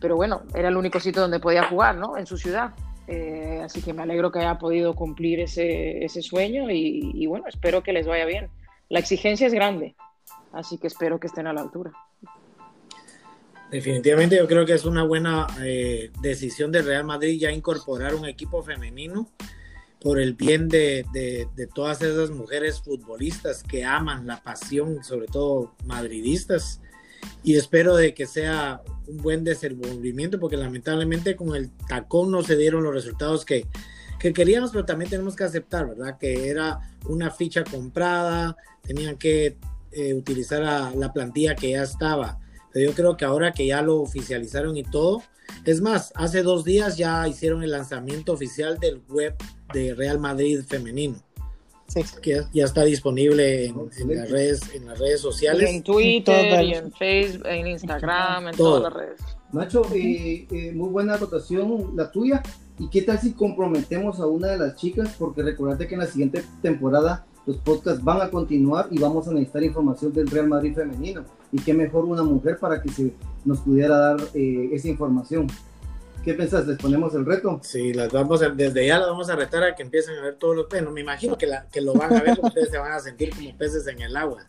pero bueno, era el único sitio donde podía jugar, ¿no? En su ciudad. Eh, así que me alegro que haya podido cumplir ese sueño y, bueno, espero que les vaya bien. La exigencia es grande, así que espero que estén a la altura. Definitivamente yo creo que es una buena eh, decisión de Real Madrid ya incorporar un equipo femenino por el bien de, de, todas esas mujeres futbolistas que aman la pasión, sobre todo madridistas. Y espero de que sea un buen desenvolvimiento, porque lamentablemente con el tacón no se dieron los resultados que, que queríamos, pero también tenemos que aceptar, ¿verdad? Que era una ficha comprada, tenían que eh, utilizar a la plantilla que ya estaba. Pero yo creo que ahora que ya lo oficializaron y todo, es más, hace dos días ya hicieron el lanzamiento oficial del web de Real Madrid femenino. Sí. Que ya está disponible en, las redes, en las redes sociales. en Twitter, y en Facebook, en Instagram, en todas las redes. Nacho, eh, eh, muy buena acotación la tuya. ¿Y qué tal si comprometemos a una de las chicas? Porque recordate que en la siguiente temporada los podcasts van a continuar y vamos a necesitar información del Real Madrid femenino. Y qué mejor una mujer para que se nos pudiera dar eh, esa información. ¿Qué pensás? ¿Les ponemos el reto? Sí, las vamos desde ya las vamos a retar a que empiecen a ver todos los peces. Me imagino que, la, que lo van a ver, [laughs] ustedes se van a sentir como peces en el agua.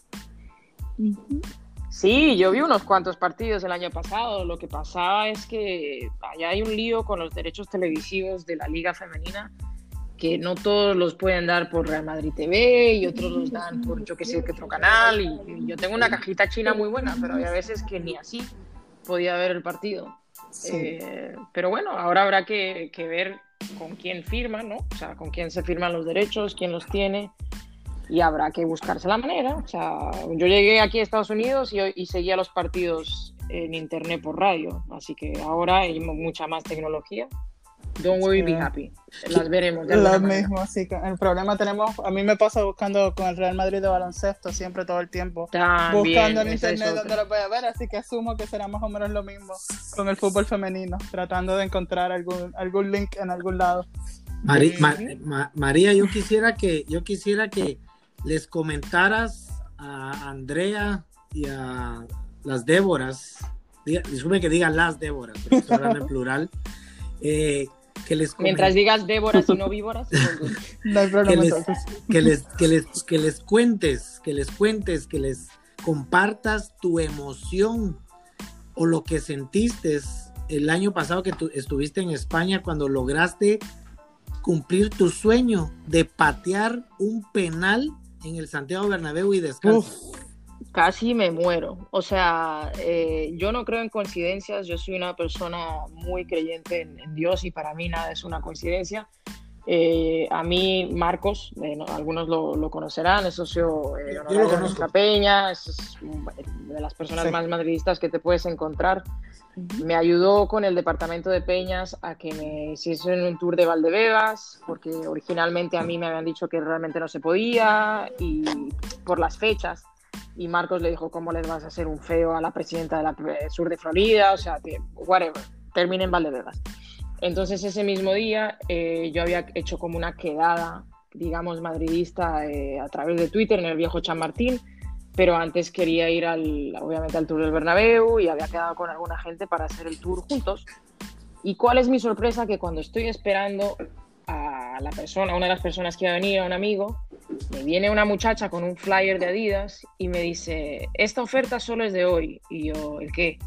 Sí, yo vi unos cuantos partidos el año pasado. Lo que pasaba es que allá hay un lío con los derechos televisivos de la liga femenina que no todos los pueden dar por Real Madrid TV y otros los dan por yo que sé qué otro canal y, yo tengo una cajita china muy buena pero hay veces que ni así podía ver el partido eh, pero bueno, ahora habrá que, ver con quién firma, ¿no? O sea, con quién se firman los derechos, quién los tiene y habrá que buscarse la manera. O sea, yo llegué aquí a Estados Unidos y, y seguía los partidos en internet por radio, así que ahora hay mucha más tecnología Don't worry, be happy. Las veremos. Lo mismo, sí. El problema tenemos, a mí me pasa buscando con el Real Madrid de baloncesto siempre todo el tiempo. buscando en internet donde lo voy a ver, así que asumo que será más o menos lo mismo con el fútbol femenino, tratando de encontrar algún, algún link en algún lado. María, yo quisiera que, yo quisiera que les comentaras a Andrea y a las Déboras, disculpe que diga las Déboras, pero estoy hablando en plural, [laughs] eh, que les Mientras digas Déboras y no [laughs] víboras, [laughs] no hay problema. Que les, que les, que les, que les cuentes, que les cuentes, que les compartas tu emoción o lo que sentiste el año pasado que tú estuviste en España cuando lograste cumplir tu sueño de patear un penal en el Santiago Bernabéu y descansar. Casi me muero. O sea, eh, yo no creo en coincidencias. Yo soy una persona muy creyente en, Dios y para mí nada es una coincidencia. Eh, a mí, Marcos, eh, algunos lo, conocerán, es socio de nuestra peña, es de las personas más madridistas que te puedes encontrar. Me ayudó con el departamento de peñas a que me hiciesen un tour de Valdebebas, porque originalmente a mí me habían dicho que realmente no se podía y por las fechas y Marcos le dijo, ¿cómo les vas a hacer un feo a la presidenta de la sur de Florida? O sea, whatever, terminen en Valdebebas. Entonces ese mismo día eh, yo había hecho como una quedada, digamos, madridista eh, a través de Twitter en el viejo Chamartín, pero antes quería ir al, obviamente al Tour del Bernabéu y había quedado con alguna gente para hacer el tour juntos. ¿Y cuál es mi sorpresa? Que cuando estoy esperando a la persona, a una de las personas que iba a venir, a un amigo, me viene una muchacha con un flyer de Adidas y me dice, esta oferta solo es de hoy. Y yo, ¿el qué?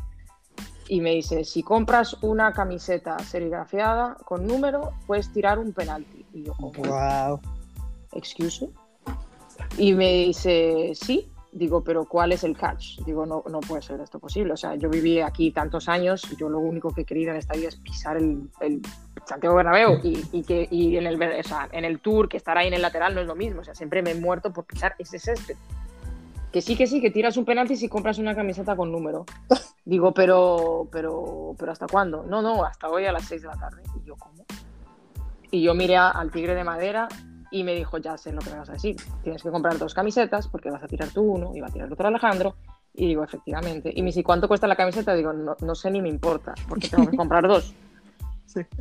Y me dice, si compras una camiseta serigrafiada con número, puedes tirar un penalti. Y yo, wow. ¿excuse Y me dice, sí. Digo, pero ¿cuál es el catch? Digo, no, no puede ser esto posible. O sea, yo viví aquí tantos años yo lo único que quería en esta vida es pisar el, el Santiago Bernabéu y, que y en, el, o sea, en el tour que estar ahí en el lateral no es lo mismo. O sea, siempre me he muerto por pisar ese césped. Que sí, que sí, que tiras un penalti si compras una camiseta con número. [laughs] Digo, pero, pero, pero ¿hasta cuándo? No, no, hasta hoy a las 6 de la tarde. Y yo, ¿cómo? Y yo miré al tigre de madera y me dijo, ya sé lo que me vas a decir, tienes que comprar dos camisetas porque vas a tirar tú uno y va a tirar otro Alejandro. Y digo, efectivamente. Y me dice, ¿cuánto cuesta la camiseta? Digo, no, no sé ni me importa, porque tengo que [laughs] comprar dos.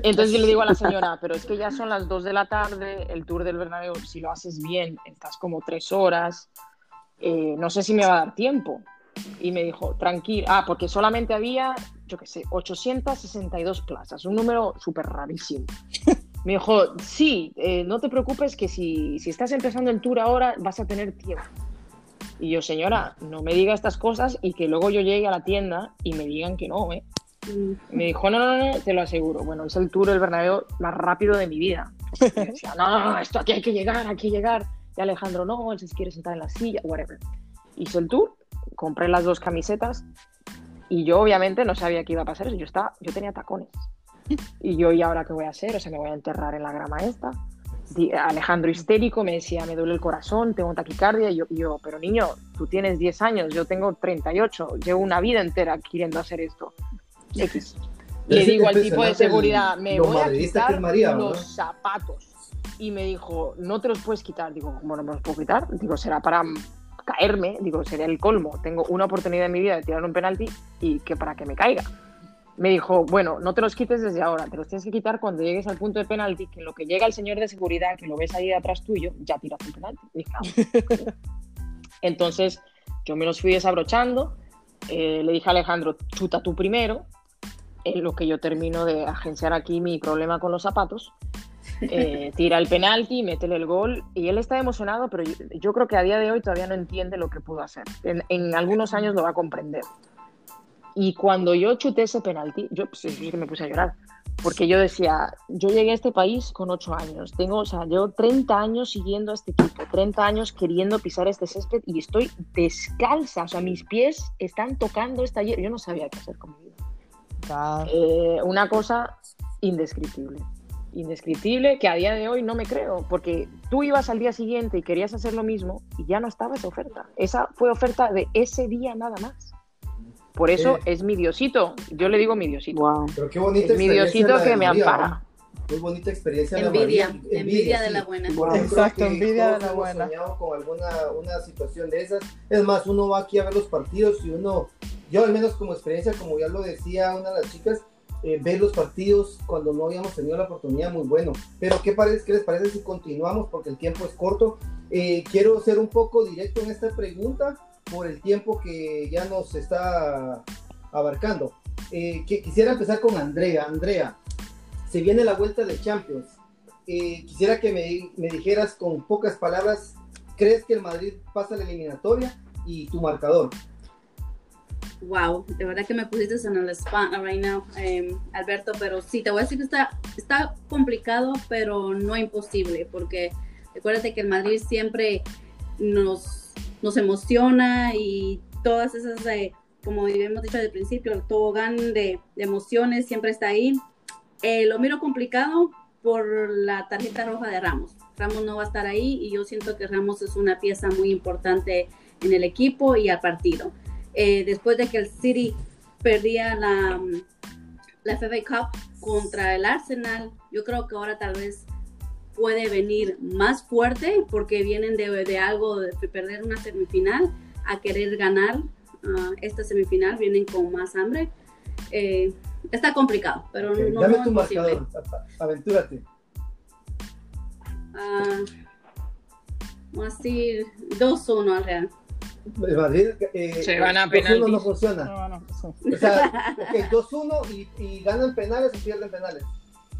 Entonces yo le digo a la señora, pero es que ya son las dos de la tarde, el tour del Bernabéu, si lo haces bien, estás como tres horas, eh, no sé si me va a dar tiempo. Y me dijo, tranquilo, ah, porque solamente había, yo qué sé, 862 plazas, un número súper rarísimo. Me dijo, sí, eh, no te preocupes que si, si estás empezando el tour ahora vas a tener tiempo. Y yo, señora, no me diga estas cosas y que luego yo llegue a la tienda y me digan que no, ¿eh? Me dijo, no, no, no, te lo aseguro. Bueno, es el tour del Bernabéu más rápido de mi vida. decía, no, esto aquí hay que llegar, hay que llegar. Y Alejandro, no, él se quiere sentar en la silla, whatever. Hice el tour, compré las dos camisetas y yo obviamente no sabía qué iba a pasar. Yo, estaba, yo tenía tacones. Y yo, ¿y ahora qué voy a hacer? O sea, me voy a enterrar en la grama esta. Alejandro histérico me decía, me duele el corazón, tengo taquicardia. Y yo, yo, pero niño, tú tienes 10 años, yo tengo 38, llevo una vida entera queriendo hacer esto. X. Le digo al tipo de seguridad, me voy a quitar los zapatos. Y me dijo, no te los puedes quitar. Digo, ¿cómo no me los puedo quitar? Digo, será para caerme. Digo, sería el colmo. Tengo una oportunidad en mi vida de tirar un penalti y que para que me caiga me dijo, bueno, no te los quites desde ahora, te los tienes que quitar cuando llegues al punto de penalti, que en lo que llega el señor de seguridad, que lo ves ahí atrás tuyo, ya tiras un penalti. Ah, [laughs] Entonces, yo me los fui desabrochando, eh, le dije a Alejandro, chuta tú primero, en lo que yo termino de agenciar aquí mi problema con los zapatos, [laughs] eh, tira el penalti, métele el gol, y él está emocionado, pero yo, creo que a día de hoy todavía no entiende lo que pudo hacer. en algunos años lo va a comprender. Y cuando yo chuté ese penalti, yo pues, me puse a llorar, porque yo decía, yo llegué a este país con 8 años, tengo, o sea, yo 30 años siguiendo a este equipo, 30 años queriendo pisar este césped y estoy descalza, o sea, mis pies están tocando esta hierba, yo no sabía qué hacer con Eh, una cosa indescriptible, indescriptible que a día de hoy no me creo, porque tú ibas al día siguiente y querías hacer lo mismo y ya no estaba esa oferta. Esa fue oferta de ese día nada más. Por eso es mi diosito. Yo le digo mi diosito. Pero qué bonita es mi diosito que me ampara. Muy bonita experiencia. Envidia, envidia, envidia de la buena. Exacto, envidia de la buena. con alguna una situación de esas. Es más, uno va aquí a ver los partidos y uno, yo al menos como experiencia, como ya lo decía una de las chicas, eh, ver los partidos cuando no habíamos tenido la oportunidad, muy bueno. Pero ¿qué, parece, qué les parece si continuamos? Porque el tiempo es corto. Eh, quiero ser un poco directo en esta pregunta por el tiempo que ya nos está abarcando. Eh, que, quisiera empezar con Andrea. Andrea, se viene la vuelta de Champions. Eh, quisiera que me, me, dijeras con pocas palabras, ¿crees que el Madrid pasa la eliminatoria y tu marcador? Wow, de verdad que me pusiste en el spot right now, eh, Alberto, pero sí, te voy a decir que está, está complicado, pero no imposible, porque recuérdate que el Madrid siempre nos, nos emociona y todas esas, eh, como hemos dicho al principio, el tobogán de, de emociones siempre está ahí. Eh, lo miro complicado por la tarjeta roja de Ramos. Ramos no va a estar ahí y yo siento que Ramos es una pieza muy importante en el equipo y al partido. Eh, después de que el City perdía la, la Cup contra el Arsenal, yo creo que ahora tal vez puede venir más fuerte porque vienen de, algo, de perder una semifinal a querer ganar uh, esta semifinal, vienen con más hambre. Eh, está complicado, pero okay, no, Dame no tu es posible. marcador, aventúrate. Uh, vamos a decir 2-1 al Real. El Madrid eh, Se van a 2-1 penaltis. no funciona. No, no. O sea, [laughs] ok, 2-1 y, y ganan penales o pierden penales.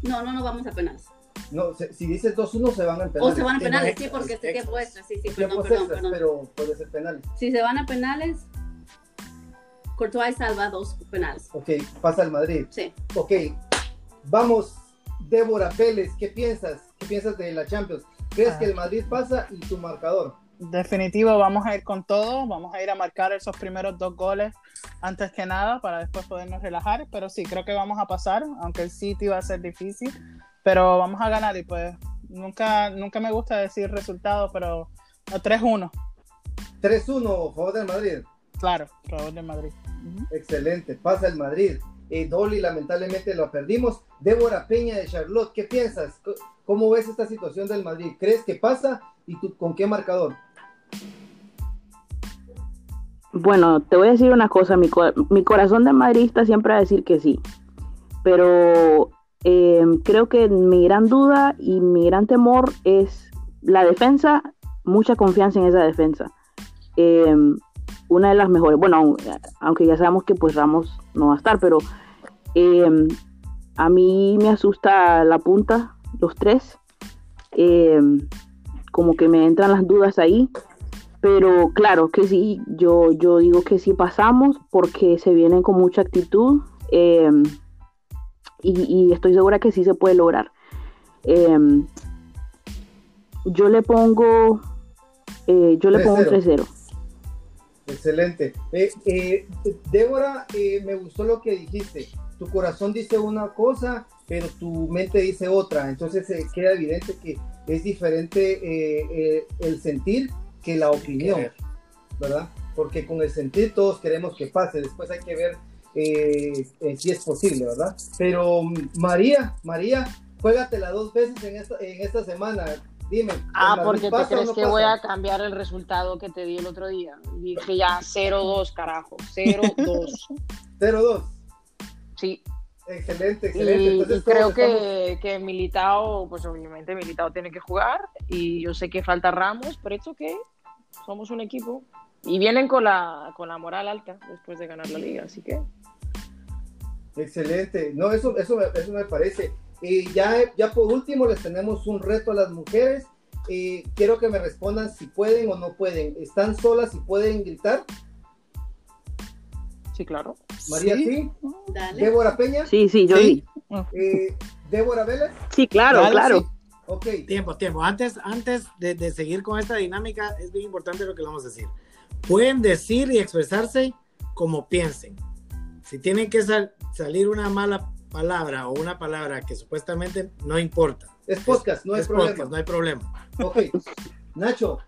No, no nos vamos a penales. No, se- si dices 2-1 se van en penales. O se van a penales, sí, porque este tiempo extra, sí, sí, perdón, perdón, extras, perdón. pero puede ser penales. Si se van a penales, Courtois salva dos penales. Ok, pasa el Madrid. Sí. Ok, vamos, Débora Vélez, ¿qué piensas? ¿Qué piensas de la Champions? ¿Crees Ah. que el Madrid pasa y tu marcador? Definitivo, vamos a ir con todo, vamos a ir a marcar esos primeros dos goles antes que nada para después podernos relajar, pero sí, creo que vamos a pasar, aunque el City va a ser difícil, pero vamos a ganar y pues nunca, nunca me gusta decir resultados, pero a 3-1, 3-1, favor del Madrid. Claro, favor de Madrid. Excelente, pasa el Madrid. Eh, Dolly, lamentablemente lo perdimos. Débora Peña de Charlotte, ¿qué piensas? ¿Cómo ves esta situación del Madrid? ¿Crees que pasa? ¿Y tú con qué marcador? Bueno, te voy a decir una cosa, mi, co- mi corazón de madridista siempre va a decir que sí, pero eh, creo que mi gran duda y mi gran temor es la defensa, mucha confianza en esa defensa. Eh, una de las mejores, bueno, aun- aunque ya sabemos que pues Ramos no va a estar, pero eh, a mí me asusta la punta, los tres, Eh, como que me entran las dudas ahí. Pero claro que sí, yo, yo digo que sí pasamos porque se vienen con mucha actitud eh, y, y estoy segura que sí se puede lograr. Yo le pongo, eh, yo le pongo un 3-0. Excelente. Eh, eh, Débora, eh, me gustó lo que dijiste. Tu corazón dice una cosa, pero tu mente dice otra. Entonces eh, queda evidente que es diferente el sentir que la opinión. ¿verdad? Porque con el sentir todos queremos que pase. Después hay que ver si es posible, ¿verdad? Pero mm, María, María, juégatela dos veces en esta, en esta semana. Dime. ¿el Ah, porque te crees no que pasa? voy a cambiar el resultado que te di el otro día. Dije ya 0-2, carajo. 0-2. 0-2. [laughs] Sí. Excelente, Y, excelente. y Entonces, creo todos estamos- que, que Militao, pues obviamente Militao tiene que jugar. Y yo sé que falta Ramos, pero esto que somos un equipo. Y vienen con la, con la moral alta después de ganar la liga, así que. Excelente. No, eso, eso, eso me parece. Y ya, ya por último les tenemos un reto a las mujeres. Eh, quiero que me respondan si pueden o no pueden. ¿Están solas y pueden gritar? Sí, claro. María, Sí. sí. Dale. Débora Peña. Sí, sí, yo Sí. sí. Eh, Débora Vélez. Sí, claro, Dale, claro. sí. Ok. Tiempo, tiempo. Antes, antes de, de seguir con esta dinámica, es bien importante lo que vamos a decir. Pueden decir y expresarse como piensen. Si tienen que sal- salir una mala palabra o una palabra que supuestamente no importa. Es podcast, no hay Es problema. podcast, no hay problema. Ok. Nacho,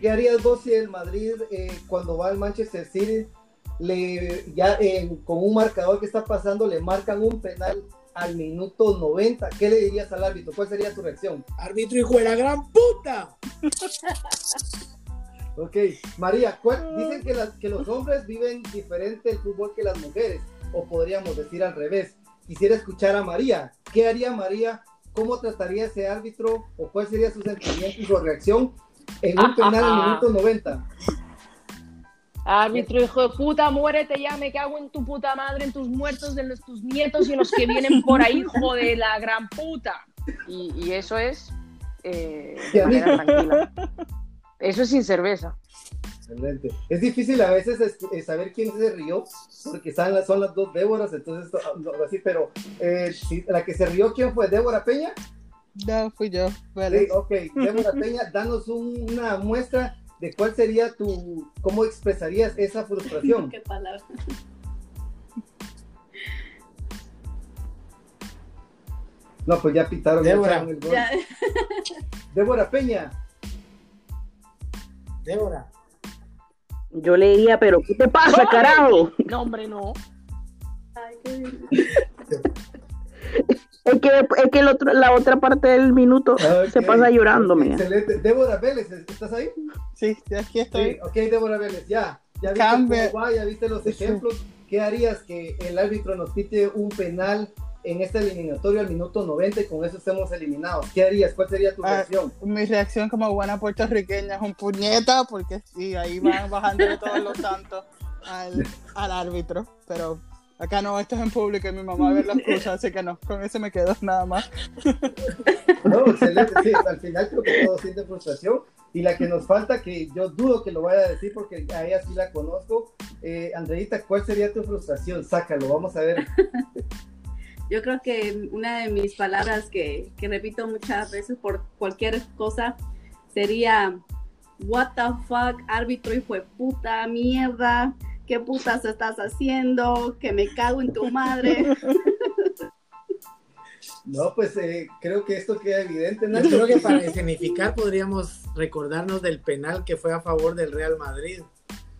¿qué harías vos si el Madrid, eh, cuando va al Manchester City, le, ya eh, con un marcador que está pasando, le marcan un penal al minuto 90? ¿Qué le dirías al árbitro? ¿Cuál sería tu reacción? Árbitro hijo de la gran puta. Ok, María, ¿cuál- dicen que, las- que los hombres viven diferente el fútbol que las mujeres, o podríamos decir al revés. Quisiera escuchar a María. ¿Qué haría María? ¿Cómo trataría ese árbitro? ¿O cuál sería su sentimiento y su reacción en un penal al minuto 90? Árbitro, hijo de puta, muérete ya, me cago en tu puta madre, en tus muertos, en tus nietos y en los que vienen por ahí, hijo de la gran puta. Y, y eso es eh, de manera tranquila. Eso es sin cerveza. Excelente. Es difícil a veces es- es saber quién se rió, porque están las, son las dos Déboras, entonces ah, no, así, pero eh, sí, la que se rió, ¿quién fue? ¿Débora Peña? No, fui yo. Sí, Vélez. ok, Débora [laughs] Peña, danos un- una muestra de cuál sería tu, cómo expresarías esa frustración. [laughs] Qué palabra. No, pues ya pitaron. Débora. echaron el gol. Ya, Débora Peña, Débora. Yo leía, pero ¿qué te pasa, ¡Joder! carajo? No, hombre, no. ay, qué bien. [laughs] Es que, es que el otro, la otra parte del minuto se Ok, pasa llorando, mira. Excelente. Débora Vélez, ¿estás ahí? Sí, aquí Sí, estoy. ok, Débora Vélez, ya. Ya viste va, ya viste los Sí. ejemplos. ¿Qué harías que el árbitro nos pite un penal en esta eliminatoria al minuto 90 y con eso estemos eliminados? ¿Qué harías? ¿Cuál sería tu Ah, reacción? Mi reacción como buena puertorriqueña es un puñeta, porque sí, ahí van bajándole todos los santos al, al árbitro. Pero acá no, esto es en público y mi mamá ve las cosas, así que no, con eso me quedo nada más. No, excelente. Sí, al final creo que todos sienten frustración. Y la que nos falta, que yo dudo que lo vaya a decir porque a ella sí la conozco. Eh, Andreita, ¿cuál sería tu frustración? Sácalo, vamos a ver. Yo creo que una de mis palabras que, que repito muchas veces por cualquier cosa sería What the fuck, árbitro hijo de puta, mierda, qué putas estás haciendo, que me cago en tu madre. [laughs] No, pues eh, creo que esto queda evidente. Yo Nacho. creo que para escenificar podríamos recordarnos del penal que fue a favor del Real Madrid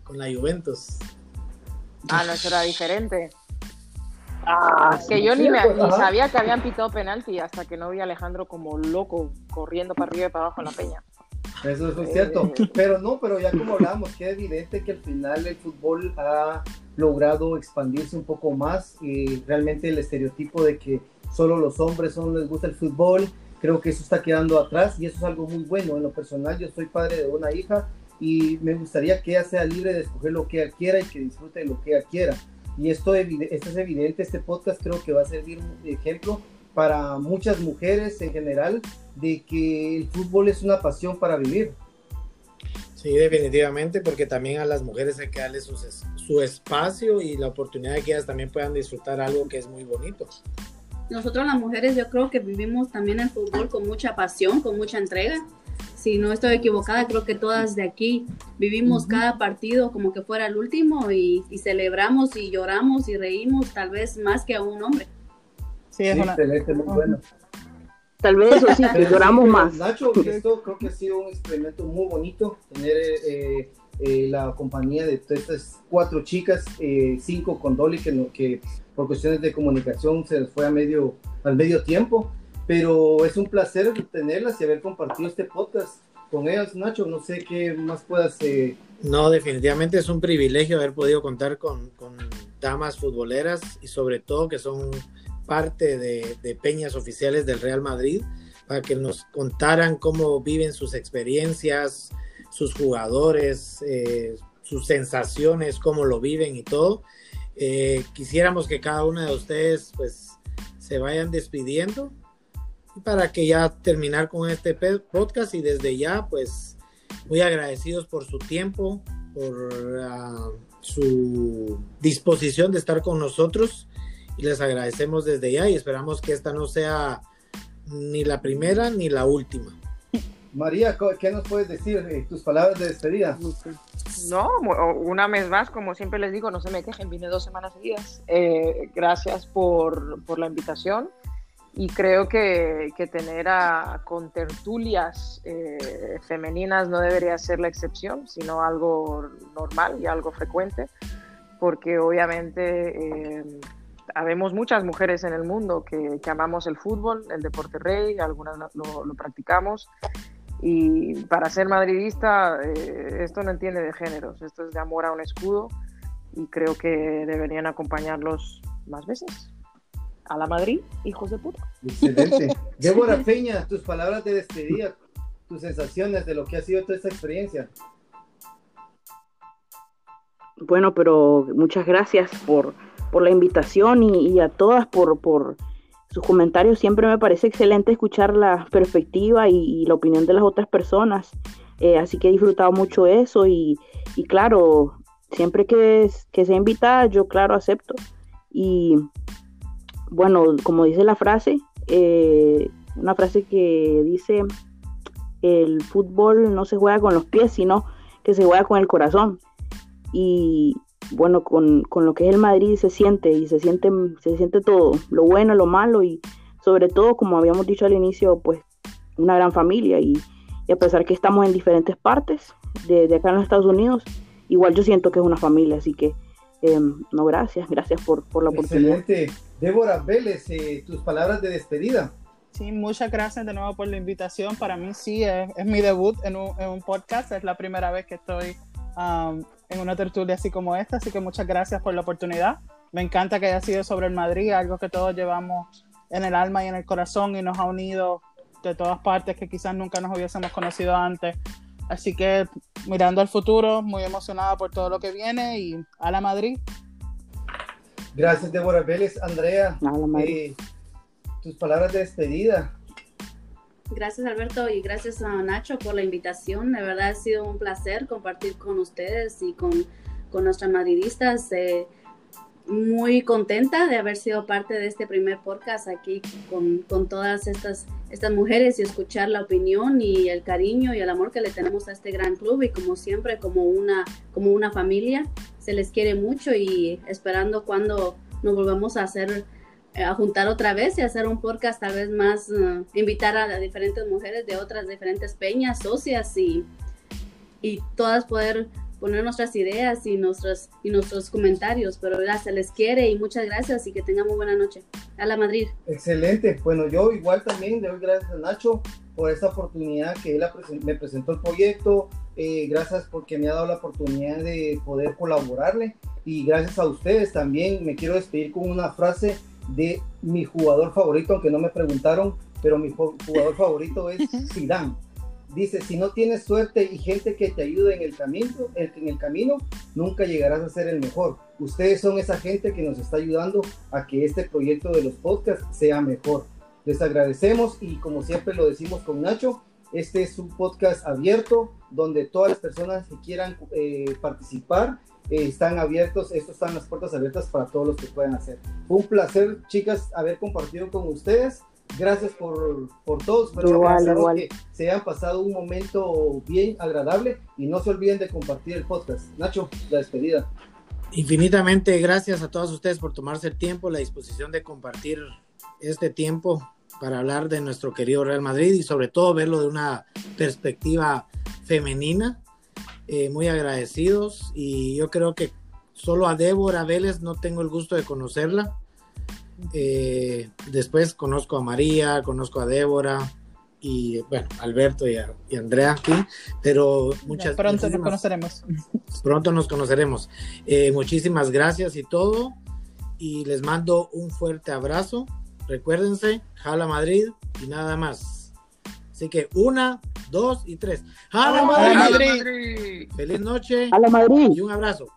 con la Juventus. Ah, no, eso era diferente. Ah, Que yo ni, me, pues, ni sabía que habían pitado penalti hasta que no vi a Alejandro como loco corriendo para arriba y para abajo en la peña. Eso es muy cierto. Pero no, pero ya como hablábamos, queda evidente que al final el fútbol ha logrado expandirse un poco más y realmente el estereotipo de que solo los hombres son les gusta el fútbol, creo que eso está quedando atrás y eso es algo muy bueno. En lo personal, yo soy padre de una hija y me gustaría que ella sea libre de escoger lo que ella quiera y que disfrute de lo que ella quiera. Y esto, esto es evidente, este podcast creo que va a servir de ejemplo para muchas mujeres en general de que el fútbol es una pasión para vivir. Sí, definitivamente, porque también a las mujeres hay que darle es- su espacio y la oportunidad de que ellas también puedan disfrutar algo que es muy bonito. Nosotros las mujeres yo creo que vivimos también el fútbol con mucha pasión, con mucha entrega. Si no estoy equivocada, creo que todas de aquí vivimos cada partido como que fuera el último y, y celebramos y lloramos y reímos tal vez más que a un hombre. Sí, es Sí, una. excelente, muy bueno. Tal vez eso sí, [laughs] que lloramos sí, más. Nacho, esto creo que ha sido un experimento muy bonito, tener eh, eh, la compañía de estas cuatro chicas, eh, cinco con Dolly, que, que por cuestiones de comunicación se les fue a medio, al medio tiempo, pero es un placer tenerlas y haber compartido este podcast con ellas, Nacho, no sé qué más puedas... eh, No, definitivamente es un privilegio haber podido contar con, con damas futboleras y sobre todo que son parte de, de peñas oficiales del Real Madrid para que nos contaran cómo viven sus experiencias, sus jugadores, eh, sus sensaciones, cómo lo viven y todo. Eh, quisiéramos que cada una de ustedes pues se vayan despidiendo para que ya terminar con este podcast y desde ya pues muy agradecidos por su tiempo, por ah, su disposición de estar con nosotros y les agradecemos desde ya y esperamos que esta no sea ni la primera ni la última. María, ¿qué nos puedes decir? tus palabras de despedida. No, mu- una vez más, como siempre les digo, no se me quejen, vine dos semanas seguidas. Eh, gracias por, por la invitación y creo que, tener a contertulias eh, femeninas no debería ser la excepción, sino algo normal y algo frecuente, porque obviamente eh, muchas mujeres en el mundo que, que amamos el fútbol, el deporte rey, algunas lo, lo practicamos y para ser madridista, eh, esto no entiende de géneros, esto es de amor a un escudo y creo que deberían acompañarlos más veces. A la Madrid, hijos de puta. Excelente. [laughs] Débora Peña, tus palabras de despedida, tus sensaciones de lo que ha sido toda esta experiencia. Bueno, pero muchas gracias por, por la invitación y, a todas por, por sus comentarios. Siempre me parece excelente escuchar la perspectiva y, la opinión de las otras personas. Eh, así que he disfrutado mucho eso y, y claro, siempre que, que sea invitada, yo claro acepto. Y bueno, como dice la frase, eh, una frase que dice, el fútbol no se juega con los pies, sino que se juega con el corazón. Y bueno, con, lo que es el Madrid se siente y se siente, se siente todo, lo bueno, lo malo y sobre todo, como habíamos dicho al inicio, pues una gran familia y, a pesar que estamos en diferentes partes de, acá en los Estados Unidos, igual yo siento que es una familia, así que em, no, gracias, gracias por, la oportunidad. Débora Vélez, eh, tus palabras de despedida. Sí, muchas gracias de nuevo por la invitación. Para mí sí, es, mi debut en un, en un, podcast, es la primera vez que estoy um, en una tertulia así como esta, así que muchas gracias por la oportunidad. Me encanta que haya sido sobre el Madrid, algo que todos llevamos en el alma y en el corazón y nos ha unido de todas partes que quizás nunca nos hubiésemos conocido antes. Así que mirando al futuro, muy emocionada por todo lo que viene y a la Madrid. Gracias, Débora Vélez. Andrea, eh, tus palabras de despedida. Gracias Alberto y gracias a Nacho por la invitación. De verdad ha sido un placer compartir con ustedes y con, con nuestras madridistas. Eh, muy contenta de haber sido parte de este primer podcast aquí con, con, todas estas, estas mujeres y escuchar la opinión y el cariño y el amor que le tenemos a este gran club y como siempre como una, como una familia. Se les quiere mucho y esperando cuando nos volvamos a hacer a juntar otra vez y hacer un podcast tal vez más, eh, invitar a, diferentes mujeres de otras diferentes peñas, socias y, y todas poder poner nuestras ideas y nuestros, y nuestros comentarios, pero se les quiere y muchas gracias y que tengan muy buena noche. A la Madrid. Excelente, bueno, yo igual también le doy gracias a Nacho por esta oportunidad que él me presentó el proyecto, eh, gracias porque me ha dado la oportunidad de poder colaborarle y gracias a ustedes también me quiero despedir con una frase de mi jugador favorito, aunque no me preguntaron, pero mi jugador favorito es [laughs] Zidane. Dice, si no tienes suerte y gente que te ayude en el camino, en el camino, nunca llegarás a ser el mejor. Ustedes son esa gente que nos está ayudando a que este proyecto de los podcasts sea mejor. Les agradecemos y como siempre lo decimos con Nacho, este es un podcast abierto donde todas las personas que quieran eh, participar eh, están abiertos, esto están las puertas abiertas para todos los que puedan hacer. Un placer, chicas, haber compartido con ustedes. Gracias por, por todos. Igual, que se hayan pasado un momento bien agradable y no se olviden de compartir el podcast. Nacho, la despedida. Infinitamente gracias a todos ustedes por tomarse el tiempo, la disposición de compartir este tiempo para hablar de nuestro querido Real Madrid y sobre todo verlo de una perspectiva femenina eh, muy agradecidos y yo creo que solo a Débora Vélez no tengo el gusto de conocerla. Eh, después conozco a María, conozco a Débora y bueno, Alberto y, Andrea aquí, pero muchas Pronto nos conoceremos. Pronto nos conoceremos. Eh, muchísimas gracias y todo. Y les mando un fuerte abrazo. Recuérdense, Jala Madrid y nada más. Así que una, dos y tres. ¡A la Madrid! Feliz noche. A la Madrid. Y un abrazo.